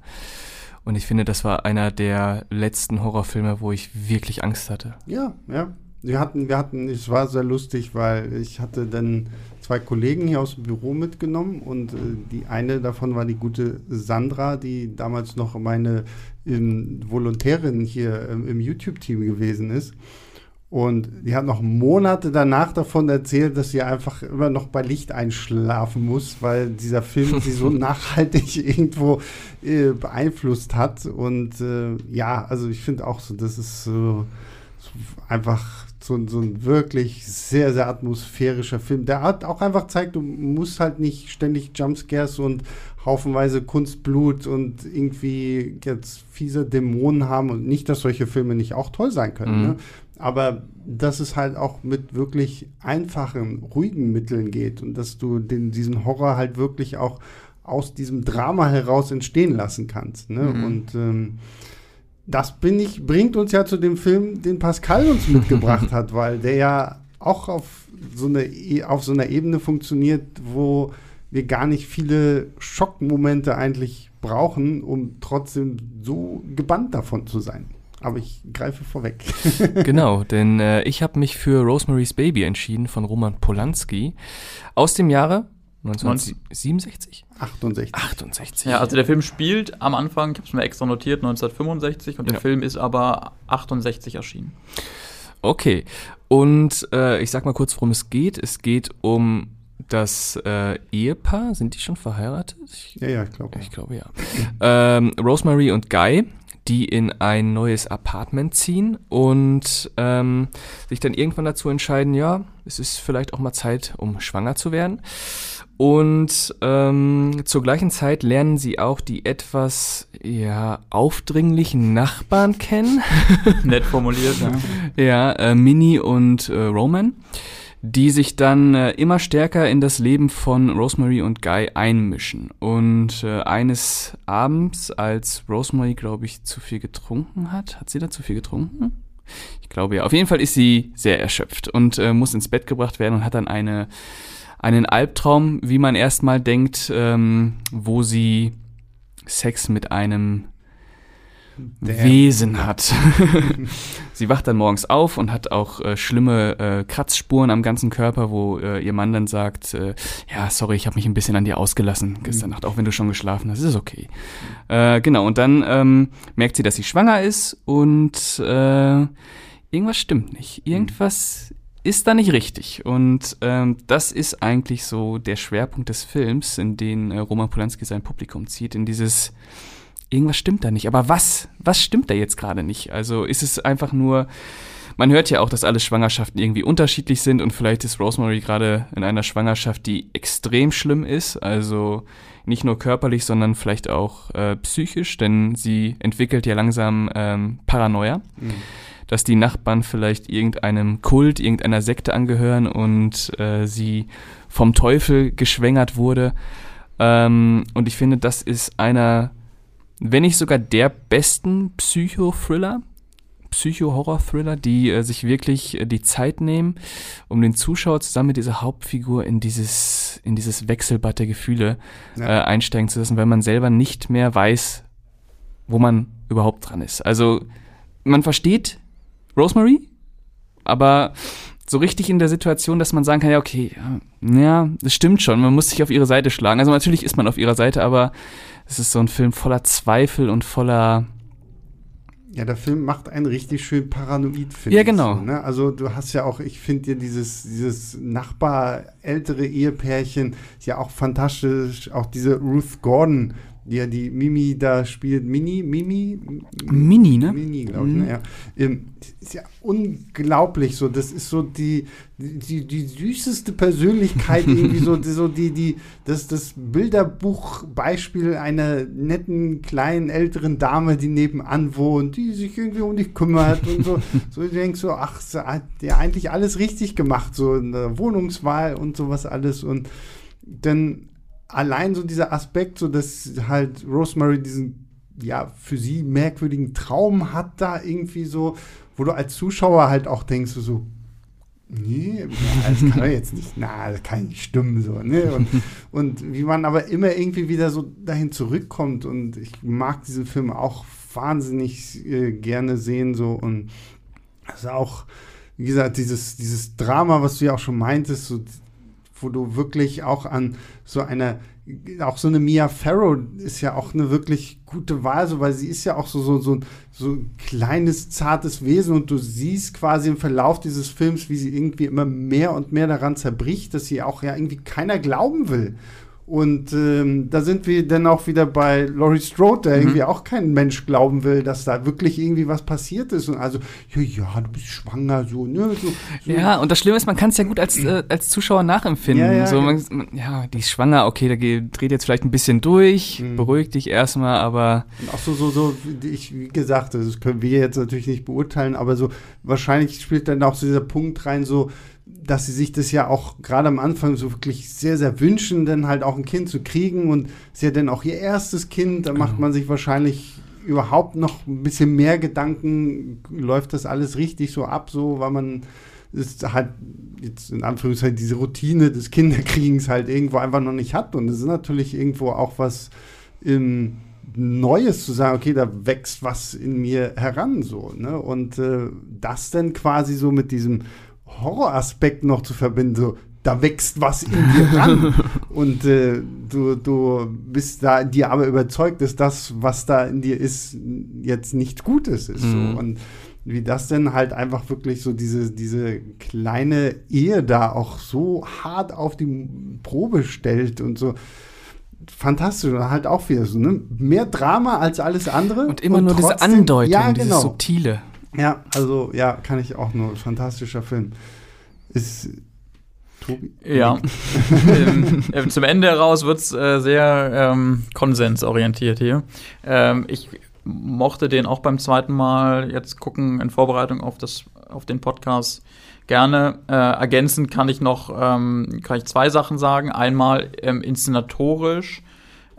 Speaker 2: Und ich finde, das war einer der letzten Horrorfilme, wo ich wirklich Angst hatte.
Speaker 1: Ja, ja. Wir hatten, wir hatten, es war sehr lustig, weil ich hatte dann zwei Kollegen hier aus dem Büro mitgenommen und äh, die eine davon war die gute Sandra, die damals noch meine ähm, Volontärin hier ähm, im YouTube-Team gewesen ist. Und die hat noch Monate danach davon erzählt, dass sie einfach immer noch bei Licht einschlafen muss, weil dieser Film sie so nachhaltig irgendwo äh, beeinflusst hat. Und äh, ja, also ich finde auch so, das ist so, so einfach so, so ein wirklich sehr, sehr atmosphärischer Film. Der hat auch einfach zeigt, du musst halt nicht ständig Jumpscares und haufenweise Kunstblut und irgendwie jetzt fiese Dämonen haben und nicht, dass solche Filme nicht auch toll sein können.
Speaker 2: Mhm.
Speaker 1: Ne? Aber dass es halt auch mit wirklich einfachen, ruhigen Mitteln geht und dass du den, diesen Horror halt wirklich auch aus diesem Drama heraus entstehen lassen kannst. Ne?
Speaker 2: Mhm.
Speaker 1: Und ähm, das ich, bringt uns ja zu dem Film, den Pascal uns mitgebracht hat, weil der ja auch auf so, eine, E- auf so einer Ebene funktioniert, wo wir gar nicht viele Schockmomente eigentlich brauchen, um trotzdem so gebannt davon zu sein. Aber ich greife vorweg.
Speaker 2: genau, denn äh, ich habe mich für Rosemary's Baby entschieden von Roman Polanski aus dem Jahre 1967?
Speaker 1: 68.
Speaker 2: 68.
Speaker 3: Ja, also der Film spielt am Anfang, ich habe es mir extra notiert, 1965 und der
Speaker 2: Ja.
Speaker 3: Film ist aber 68 erschienen.
Speaker 2: Okay, und äh, ich sag mal kurz, worum es geht. Es geht um das äh, Ehepaar, sind die schon verheiratet? Ich,
Speaker 1: Ja, ja, ich glaube.
Speaker 2: ich glaube ja. Ähm, Rosemary und Guy, die in ein neues Apartment ziehen und ähm, sich dann irgendwann dazu entscheiden, ja, es ist vielleicht auch mal Zeit, um schwanger zu werden. Und ähm, zur gleichen Zeit lernen sie auch die etwas ja aufdringlichen Nachbarn kennen.
Speaker 3: Nett formuliert, ja.
Speaker 2: Ja, äh, Minnie und äh, Roman, die sich dann äh, immer stärker in das Leben von Rosemary und Guy einmischen. Und äh, eines Abends, als Rosemary, glaube ich, zu viel getrunken hat, hat sie da zu viel getrunken? Ich glaube ja. Auf jeden Fall ist sie sehr erschöpft und äh, muss ins Bett gebracht werden und hat dann eine einen Albtraum, wie man erstmal denkt, ähm, wo sie Sex mit einem
Speaker 1: Der-
Speaker 2: Wesen hat. sie wacht dann morgens auf und hat auch äh, schlimme äh, Kratzspuren am ganzen Körper, wo äh, ihr Mann dann sagt, äh, ja, sorry, ich habe mich ein bisschen an dir ausgelassen gestern Nacht, auch wenn du schon geschlafen hast, ist okay. Äh, genau, und dann ähm, merkt sie, dass sie schwanger ist und äh, irgendwas stimmt nicht. Irgendwas ist da nicht richtig. Und ähm, das ist eigentlich so der Schwerpunkt des Films, in den Roman Polanski sein Publikum zieht, in dieses irgendwas stimmt da nicht. Aber was? Was stimmt da jetzt gerade nicht? Also ist es einfach nur, man hört ja auch, dass alle Schwangerschaften irgendwie unterschiedlich sind und vielleicht ist Rosemary gerade in einer Schwangerschaft, die extrem schlimm ist. Also nicht nur körperlich, sondern vielleicht auch äh, psychisch, denn sie entwickelt ja langsam ähm, Paranoia
Speaker 1: Mhm.
Speaker 2: dass die Nachbarn vielleicht irgendeinem Kult, irgendeiner Sekte angehören und äh, sie vom Teufel geschwängert wurde. Ähm, und ich finde, das ist einer, wenn nicht sogar der besten Psycho-Thriller, Psycho-Horror-Thriller, die äh, sich wirklich äh, die Zeit nehmen, um den Zuschauer zusammen mit dieser Hauptfigur in dieses, in dieses Wechselbad der Gefühle
Speaker 1: Ja.
Speaker 2: äh, einsteigen zu lassen, weil man selber nicht mehr weiß, wo man überhaupt dran ist. Also man versteht Rosemary, aber so richtig in der Situation, dass man sagen kann, ja, okay, ja, ja, das stimmt schon, man muss sich auf ihre Seite schlagen. Also natürlich ist man auf ihrer Seite, aber es ist so ein Film voller Zweifel und voller,
Speaker 1: Ja, der Film macht einen richtig schön paranoid, finde
Speaker 2: Ja, genau.
Speaker 1: So, ne? Also du hast ja auch, ich finde dir dieses, dieses Nachbar ältere Ehepärchen ist ja auch fantastisch. Auch diese Ruth Gordon, ja die Mimi da spielt. Mini, Mimi?
Speaker 2: Mini, ne?
Speaker 1: Mini, glaube ich,
Speaker 2: Mhm.
Speaker 1: ne? ja. Ähm, ist ja unglaublich so. Das ist so die, die, die süßeste Persönlichkeit irgendwie so, die, so die, die, das, das Bilderbuchbeispiel einer netten, kleinen, älteren Dame, die nebenan wohnt, die sich irgendwie um dich kümmert und so. So, du denkst so, ach, sie hat ja eigentlich alles richtig gemacht, so in der Wohnungswahl und sowas alles und dann allein so dieser Aspekt, so dass halt Rosemary diesen ja für sie merkwürdigen Traum hat da irgendwie so, wo du als Zuschauer halt auch denkst so, nee, das kann jetzt nicht, na, das kann nicht stimmen so, ne? Und, und wie man aber immer irgendwie wieder so dahin zurückkommt und ich mag diesen Film auch wahnsinnig äh, gerne sehen so und also auch wie gesagt dieses dieses Drama, was du ja auch schon meintest, so wo du wirklich auch an so einer, auch so eine Mia Farrow ist ja auch eine wirklich gute Wahl, so, weil sie ist ja auch so, so, so, so ein kleines, zartes Wesen und du siehst quasi im Verlauf dieses Films, wie sie irgendwie immer mehr und mehr daran zerbricht, dass sie auch ja irgendwie keiner glauben will. Und ähm, da sind wir dann auch wieder bei Laurie Strode, der
Speaker 2: Mhm.
Speaker 1: irgendwie auch kein Mensch glauben will, dass da wirklich irgendwie was passiert ist. Und also, ja, ja, du bist schwanger, so, ne? So, so.
Speaker 2: Ja, und das Schlimme ist, man kann es ja gut als, äh, als Zuschauer nachempfinden.
Speaker 1: Ja, ja,
Speaker 2: so, man, ja, die ist schwanger, okay, da geht, dreht jetzt vielleicht ein bisschen durch,
Speaker 1: Mhm.
Speaker 2: beruhig dich erstmal, aber
Speaker 1: Und auch so, so, so, wie ich, wie gesagt, das können wir jetzt natürlich nicht beurteilen, aber so wahrscheinlich spielt dann auch so dieser Punkt rein, so, dass sie sich das ja auch gerade am Anfang so wirklich sehr, sehr wünschen, dann halt auch ein Kind zu kriegen und sie hat dann auch ihr erstes Kind, da macht
Speaker 2: Genau.
Speaker 1: man sich wahrscheinlich überhaupt noch ein bisschen mehr Gedanken, läuft das alles richtig so ab, so, weil man ist halt jetzt in Anführungszeichen diese Routine des Kinderkriegens halt irgendwo einfach noch nicht hat und das ist natürlich irgendwo auch was im Neues zu sagen, okay, da wächst was in mir heran, so, ne? Und äh, das dann quasi so mit diesem Horroraspekt noch zu verbinden, so, da wächst was in dir ran. Und äh, du, du bist da dir aber überzeugt, dass das, was da in dir ist, jetzt nichts Gutes ist.
Speaker 2: Mhm.
Speaker 1: So. Und wie das denn halt einfach wirklich so diese, diese kleine Ehe da auch so hart auf die Probe stellt und so. Fantastisch und halt auch wieder so, ne? Mehr Drama als alles andere.
Speaker 2: Und immer nur diese
Speaker 1: trotzdem-
Speaker 2: Andeutung,
Speaker 1: ja,
Speaker 2: dieses
Speaker 1: genau.
Speaker 2: Subtile.
Speaker 1: Ja, also ja, kann ich auch nur. Fantastischer Film. Ist Tobi?
Speaker 3: Ja. ähm, äh, zum Ende heraus wird es äh, sehr ähm, konsensorientiert hier. Ähm, ich mochte den auch beim zweiten Mal jetzt gucken in Vorbereitung auf, das, auf den Podcast gerne. Äh, ergänzend kann ich noch ähm, kann ich zwei Sachen sagen. Einmal ähm, inszenatorisch,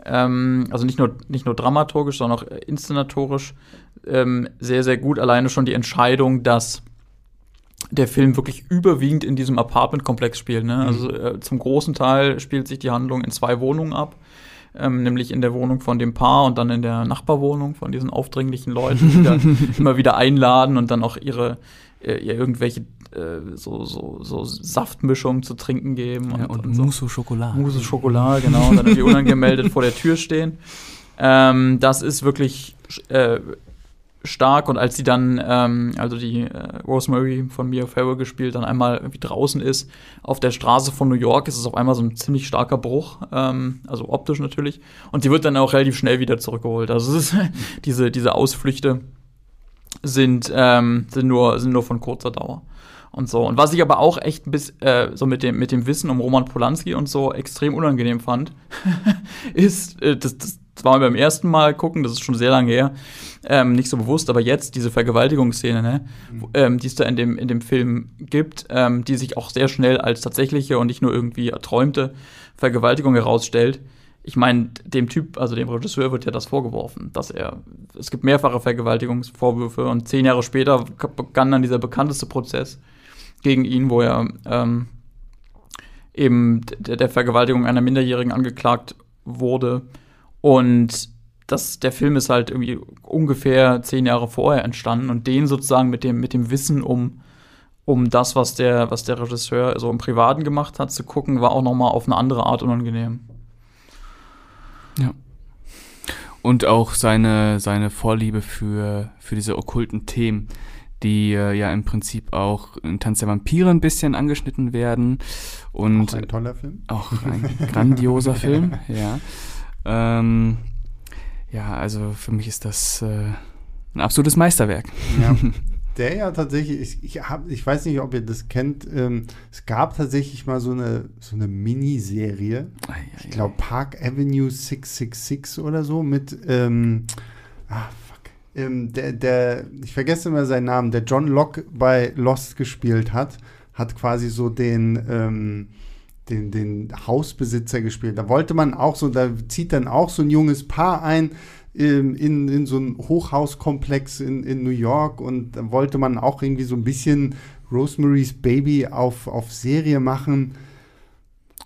Speaker 3: ähm, also nicht nur, nicht nur dramaturgisch, sondern auch äh, inszenatorisch ähm, sehr, sehr gut. Alleine schon die Entscheidung, dass der Film wirklich überwiegend in diesem Apartmentkomplex spielt. Ne? Also äh, zum großen Teil spielt sich die Handlung in zwei Wohnungen ab. Ähm, nämlich in der Wohnung von dem Paar und dann in der Nachbarwohnung von diesen aufdringlichen Leuten, die da immer wieder einladen und dann auch ihre äh, ihr irgendwelche äh, so, so, so Saftmischungen zu trinken geben.
Speaker 2: Ja, und
Speaker 3: so.
Speaker 2: Mousse au Chocolat.
Speaker 3: Mousse Schokolade, genau, und dann irgendwie unangemeldet vor der Tür stehen. Ähm, das ist wirklich äh, stark und als sie dann, ähm, also die äh, Rosemary von Mia Farrow gespielt, dann einmal irgendwie draußen ist, auf der Straße von New York, ist es auf einmal so ein ziemlich starker Bruch, ähm, also optisch natürlich. Und sie wird dann auch relativ schnell wieder zurückgeholt. Also ist, diese, diese Ausflüchte sind, ähm, sind, nur, sind nur von kurzer Dauer. Und so. Und was ich aber auch echt bis, äh, so mit dem, mit dem Wissen um Roman Polanski und so extrem unangenehm fand, ist, äh, das, das war mir beim ersten Mal gucken, das ist schon sehr lange her, ähm, nicht so bewusst, aber jetzt diese Vergewaltigungsszene, ne, wo, ähm, die es da in dem, in dem Film gibt, ähm, die sich auch sehr schnell als tatsächliche und nicht nur irgendwie erträumte Vergewaltigung herausstellt. Ich meine, dem Typ, also dem Regisseur wird ja das vorgeworfen, dass er, es gibt mehrfache Vergewaltigungsvorwürfe und zehn Jahre später begann dann dieser bekannteste Prozess gegen ihn, wo er ähm, eben der, der Vergewaltigung einer Minderjährigen angeklagt wurde. Und das, der Film ist halt irgendwie ungefähr zehn Jahre vorher entstanden und den sozusagen mit dem, mit dem Wissen um, um das, was der, was der Regisseur so im Privaten gemacht hat, zu gucken, war auch noch mal auf eine andere Art unangenehm.
Speaker 2: Ja. Und auch seine, seine Vorliebe für, für diese okkulten Themen, die äh, ja im Prinzip auch in Tanz der Vampire ein bisschen angeschnitten werden. Und
Speaker 1: Auch ein toller Film.
Speaker 2: auch ein grandioser Film, ja. Ähm, ja, also für mich ist das äh, ein absolutes Meisterwerk.
Speaker 1: Ja. Der ja tatsächlich, ich, ich, hab, ich weiß nicht, ob ihr das kennt, ähm, es gab tatsächlich mal so eine, so eine Miniserie,
Speaker 2: Ei, ei,
Speaker 1: ich glaube Park Avenue 666 oder so mit, ähm, ah, fuck, ähm, der, der, ich vergesse immer seinen Namen, der John Locke bei Lost gespielt hat, hat quasi so den, ähm, den, den Hausbesitzer gespielt. Da wollte man auch so, da zieht dann auch so ein junges Paar ein ähm, in, in so einen Hochhauskomplex in, in New York und da wollte man auch irgendwie so ein bisschen Rosemary's Baby auf, auf Serie machen.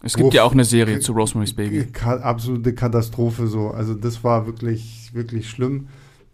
Speaker 2: Es gibt
Speaker 1: Uff.
Speaker 2: ja auch eine Serie zu Rosemary's Baby.
Speaker 1: Ka absolute Katastrophe so. Also das war wirklich, wirklich schlimm.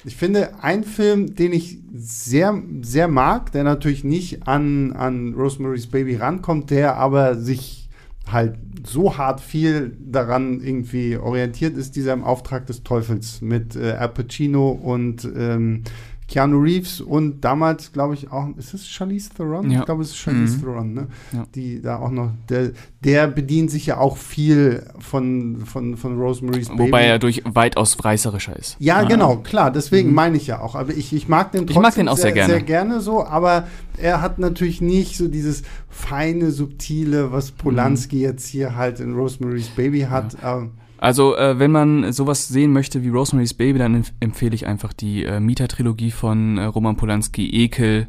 Speaker 1: Ich finde, ein Film, den ich sehr, sehr mag, der natürlich nicht an, an Rosemary's Baby rankommt, der aber sich halt so hart viel daran irgendwie orientiert, ist dieser im Auftrag des Teufels mit äh, Al Pacino und ähm, Keanu Reeves und damals, glaube ich, auch, ist es Charlize Theron?
Speaker 2: Ja.
Speaker 1: Ich glaube, es ist Charlize
Speaker 3: Mhm.
Speaker 1: Theron, ne?
Speaker 2: Ja.
Speaker 1: Die da auch noch, der, der bedient sich ja auch viel von, von, von Rosemary's Baby.
Speaker 2: Wobei er durch weitaus reißerischer ist.
Speaker 1: Ja,
Speaker 3: Ah.
Speaker 1: genau, klar, deswegen meine ich ja auch. Aber ich, ich mag den
Speaker 2: Ich mag
Speaker 1: trotzdem
Speaker 2: den auch sehr gerne.
Speaker 1: sehr gerne so, aber er hat natürlich nicht so dieses feine, subtile, was Polanski jetzt hier halt in Rosemary's Baby hat. Ähm,
Speaker 2: Also, äh, wenn man sowas sehen möchte wie Rosemary's Baby, dann empf empfehle ich einfach die äh, Mieter-Trilogie von äh, Roman Polanski, Ekel,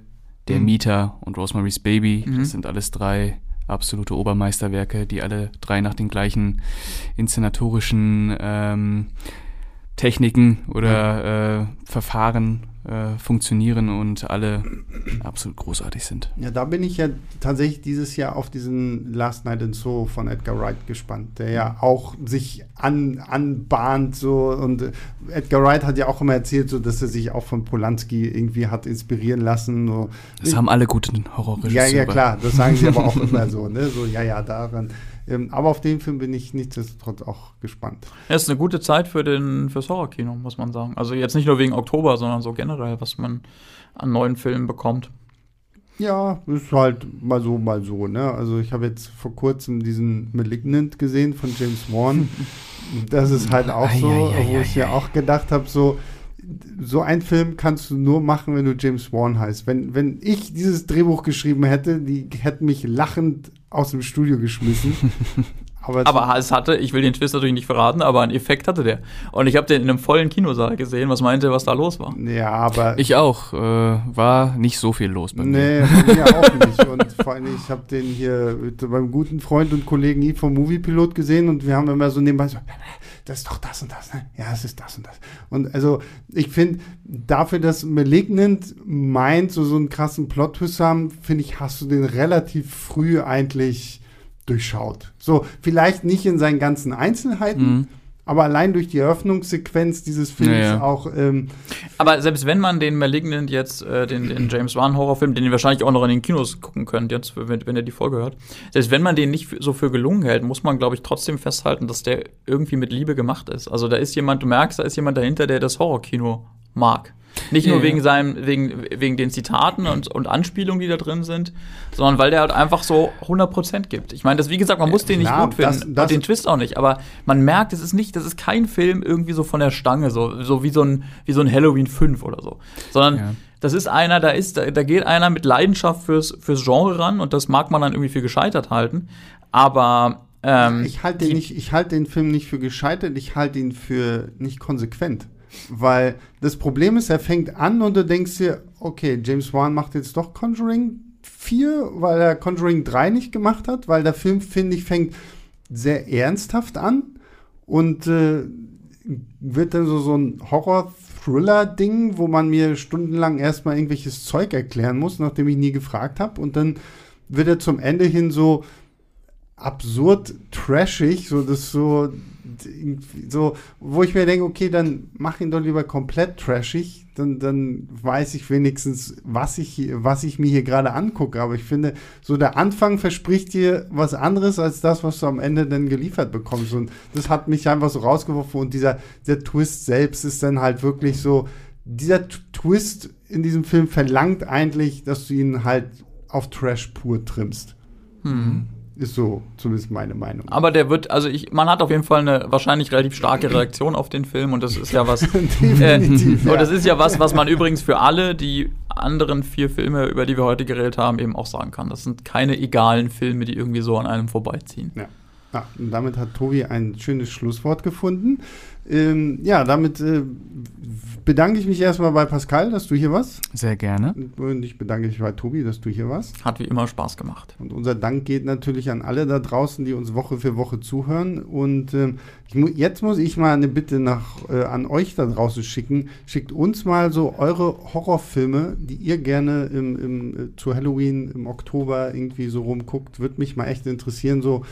Speaker 2: Der
Speaker 1: Mhm.
Speaker 2: Mieter und Rosemary's Baby.
Speaker 3: Mhm.
Speaker 2: Das sind alles drei absolute Obermeisterwerke, die alle drei nach den gleichen inszenatorischen ähm, Techniken oder äh, Verfahren äh, funktionieren und alle absolut großartig sind.
Speaker 1: ja, da bin ich ja tatsächlich dieses Jahr auf diesen Last Night in Soho von Edgar Wright gespannt, der ja auch sich an, anbahnt so und Edgar Wright hat ja auch immer erzählt, so dass er sich auch von Polanski irgendwie hat inspirieren lassen. So.
Speaker 2: Das haben alle guten Horrorregisseure.
Speaker 1: Ja, ja, klar, das sagen sie aber auch immer so, ne? So, ja, ja, daran. Ähm, aber auf den Film bin ich nichtsdestotrotz auch gespannt.
Speaker 3: Ja, ist eine gute Zeit für den fürs Horrorkino, muss man sagen. Also jetzt nicht nur wegen Oktober, sondern so generell, was man an neuen Filmen bekommt.
Speaker 1: Ja, ist halt mal so, mal so, ne? Also ich habe jetzt vor kurzem diesen Malignant gesehen von James Wan. Das ist halt auch so, wo ich ja auch gedacht habe, so, so ein Film kannst du nur machen, wenn du James Wan heißt. Wenn, wenn ich dieses Drehbuch geschrieben hätte, die hätten mich lachend aus dem Studio geschmissen.
Speaker 3: Aber, aber es hatte, ich will den Twist natürlich nicht verraten, aber einen Effekt hatte der. Und ich habe den in einem vollen Kinosaal gesehen. Was meinte, was da los war?
Speaker 2: Ja, aber. Ich auch. Äh, war nicht so viel los
Speaker 1: bei mir. Nee, bei mir auch nicht. Und vor allem, ich habe den hier mit meinem guten Freund und Kollegen Yves vom Moviepilot gesehen und wir haben immer so nebenbei so, das ist doch das und das, ne? Ja, es ist das und das. Und also, ich finde, dafür, dass Malignant meint, so, so einen krassen Plot-Twist haben, finde ich, hast du den relativ früh eigentlich durchschaut. So, vielleicht nicht in seinen ganzen Einzelheiten, mhm. Aber allein durch die Eröffnungssequenz dieses Films ja, ja. auch. Ähm,
Speaker 3: aber selbst wenn man den Malignant jetzt, äh, den, den James Wan Horrorfilm, den ihr wahrscheinlich auch noch in den Kinos gucken könnt, jetzt, wenn, wenn ihr die Folge hört, selbst wenn man den nicht so für gelungen hält, muss man, glaube ich, trotzdem festhalten, dass der irgendwie mit Liebe gemacht ist. Also da ist jemand, du merkst, da ist jemand dahinter, der das Horrorkino mag. Nicht nur ja, wegen seinem, wegen, wegen den Zitaten und, und Anspielungen, die da drin sind, sondern weil der halt einfach so 100% gibt. Ich meine, das, wie gesagt, man muss den nicht Klar, gut finden, das, das und den Twist auch nicht, aber man merkt, es ist nicht, das ist kein Film irgendwie so von der Stange, so, so wie so ein, wie so ein Halloween 5 oder so. Sondern, ja. das ist einer, da ist, da, da geht einer mit Leidenschaft fürs, fürs Genre ran und das mag man dann irgendwie für gescheitert halten, aber, ähm,
Speaker 1: ich halte den, nicht, ich halte den Film nicht für gescheitert, ich halte ihn für nicht konsequent. Weil das Problem ist, er fängt an und du denkst dir, okay, James Wan macht jetzt doch Conjuring 4, weil er Conjuring 3 nicht gemacht hat, weil der Film, finde ich, fängt sehr ernsthaft an und äh, wird dann so, so ein Horror-Thriller-Ding, wo man mir stundenlang erstmal irgendwelches Zeug erklären muss, nachdem ich nie gefragt habe. Und dann wird er zum Ende hin so absurd trashig, so das so so, wo ich mir denke, okay, dann mach ihn doch lieber komplett trashig, dann, dann weiß ich wenigstens, was ich, was ich mir hier gerade angucke. Aber ich finde, so der Anfang verspricht dir was anderes als das, was du am Ende dann geliefert bekommst. Und das hat mich einfach so rausgeworfen. Und dieser, dieser Twist selbst ist dann halt wirklich so, dieser Twist in diesem Film verlangt eigentlich, dass du ihn halt auf Trash pur trimmst. Hm. Ist so zumindest meine Meinung.
Speaker 3: Aber der wird, also ich, man hat auf jeden Fall eine wahrscheinlich relativ starke Reaktion auf den Film und das ist ja was. Definitiv. Äh, ja. Und das ist ja was, was man übrigens für alle die anderen vier Filme, über die wir heute geredet haben, eben auch sagen kann. Das sind keine egalen Filme, die irgendwie so an einem vorbeiziehen.
Speaker 1: Ja. Ja, und damit hat Tobi ein schönes Schlusswort gefunden. Ähm, ja, damit äh, bedanke ich mich erstmal bei Pascal, dass du hier warst.
Speaker 2: Sehr gerne.
Speaker 1: Und ich bedanke mich bei Tobi, dass du hier warst.
Speaker 3: Hat wie immer Spaß gemacht.
Speaker 1: Und unser Dank geht natürlich an alle da draußen, die uns Woche für Woche zuhören. Und ähm, mu jetzt muss ich mal eine Bitte nach, äh, an euch da draußen schicken. Schickt uns mal so eure Horrorfilme, die ihr gerne im, im, äh, zu Halloween im Oktober irgendwie so rumguckt. Würde mich mal echt interessieren, so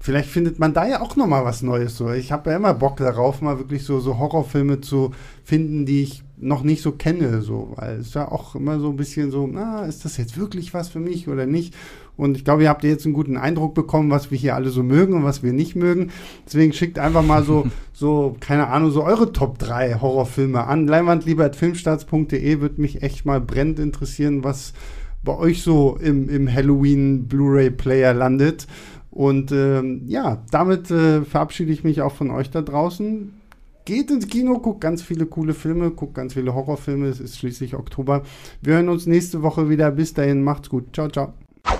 Speaker 1: vielleicht findet man da ja auch noch mal was Neues. So. Ich habe ja immer Bock darauf, mal wirklich so, so Horrorfilme zu finden, die ich noch nicht so kenne. So. Weil es ja auch immer so ein bisschen so, na, ist das jetzt wirklich was für mich oder nicht? Und ich glaube, ihr habt jetzt einen guten Eindruck bekommen, was wir hier alle so mögen und was wir nicht mögen. Deswegen schickt einfach mal so, so keine Ahnung, so eure Top 3 Horrorfilme an. Leinwandlieber.filmstarts.de würde mich echt mal brennend interessieren, was bei euch so im, im Halloween Blu-ray Player landet. Und ähm, ja, damit äh, verabschiede ich mich auch von euch da draußen. Geht ins Kino, guckt ganz viele coole Filme, guckt ganz viele Horrorfilme. Es ist schließlich Oktober. Wir hören uns nächste Woche wieder. Bis dahin, macht's gut. Ciao, ciao.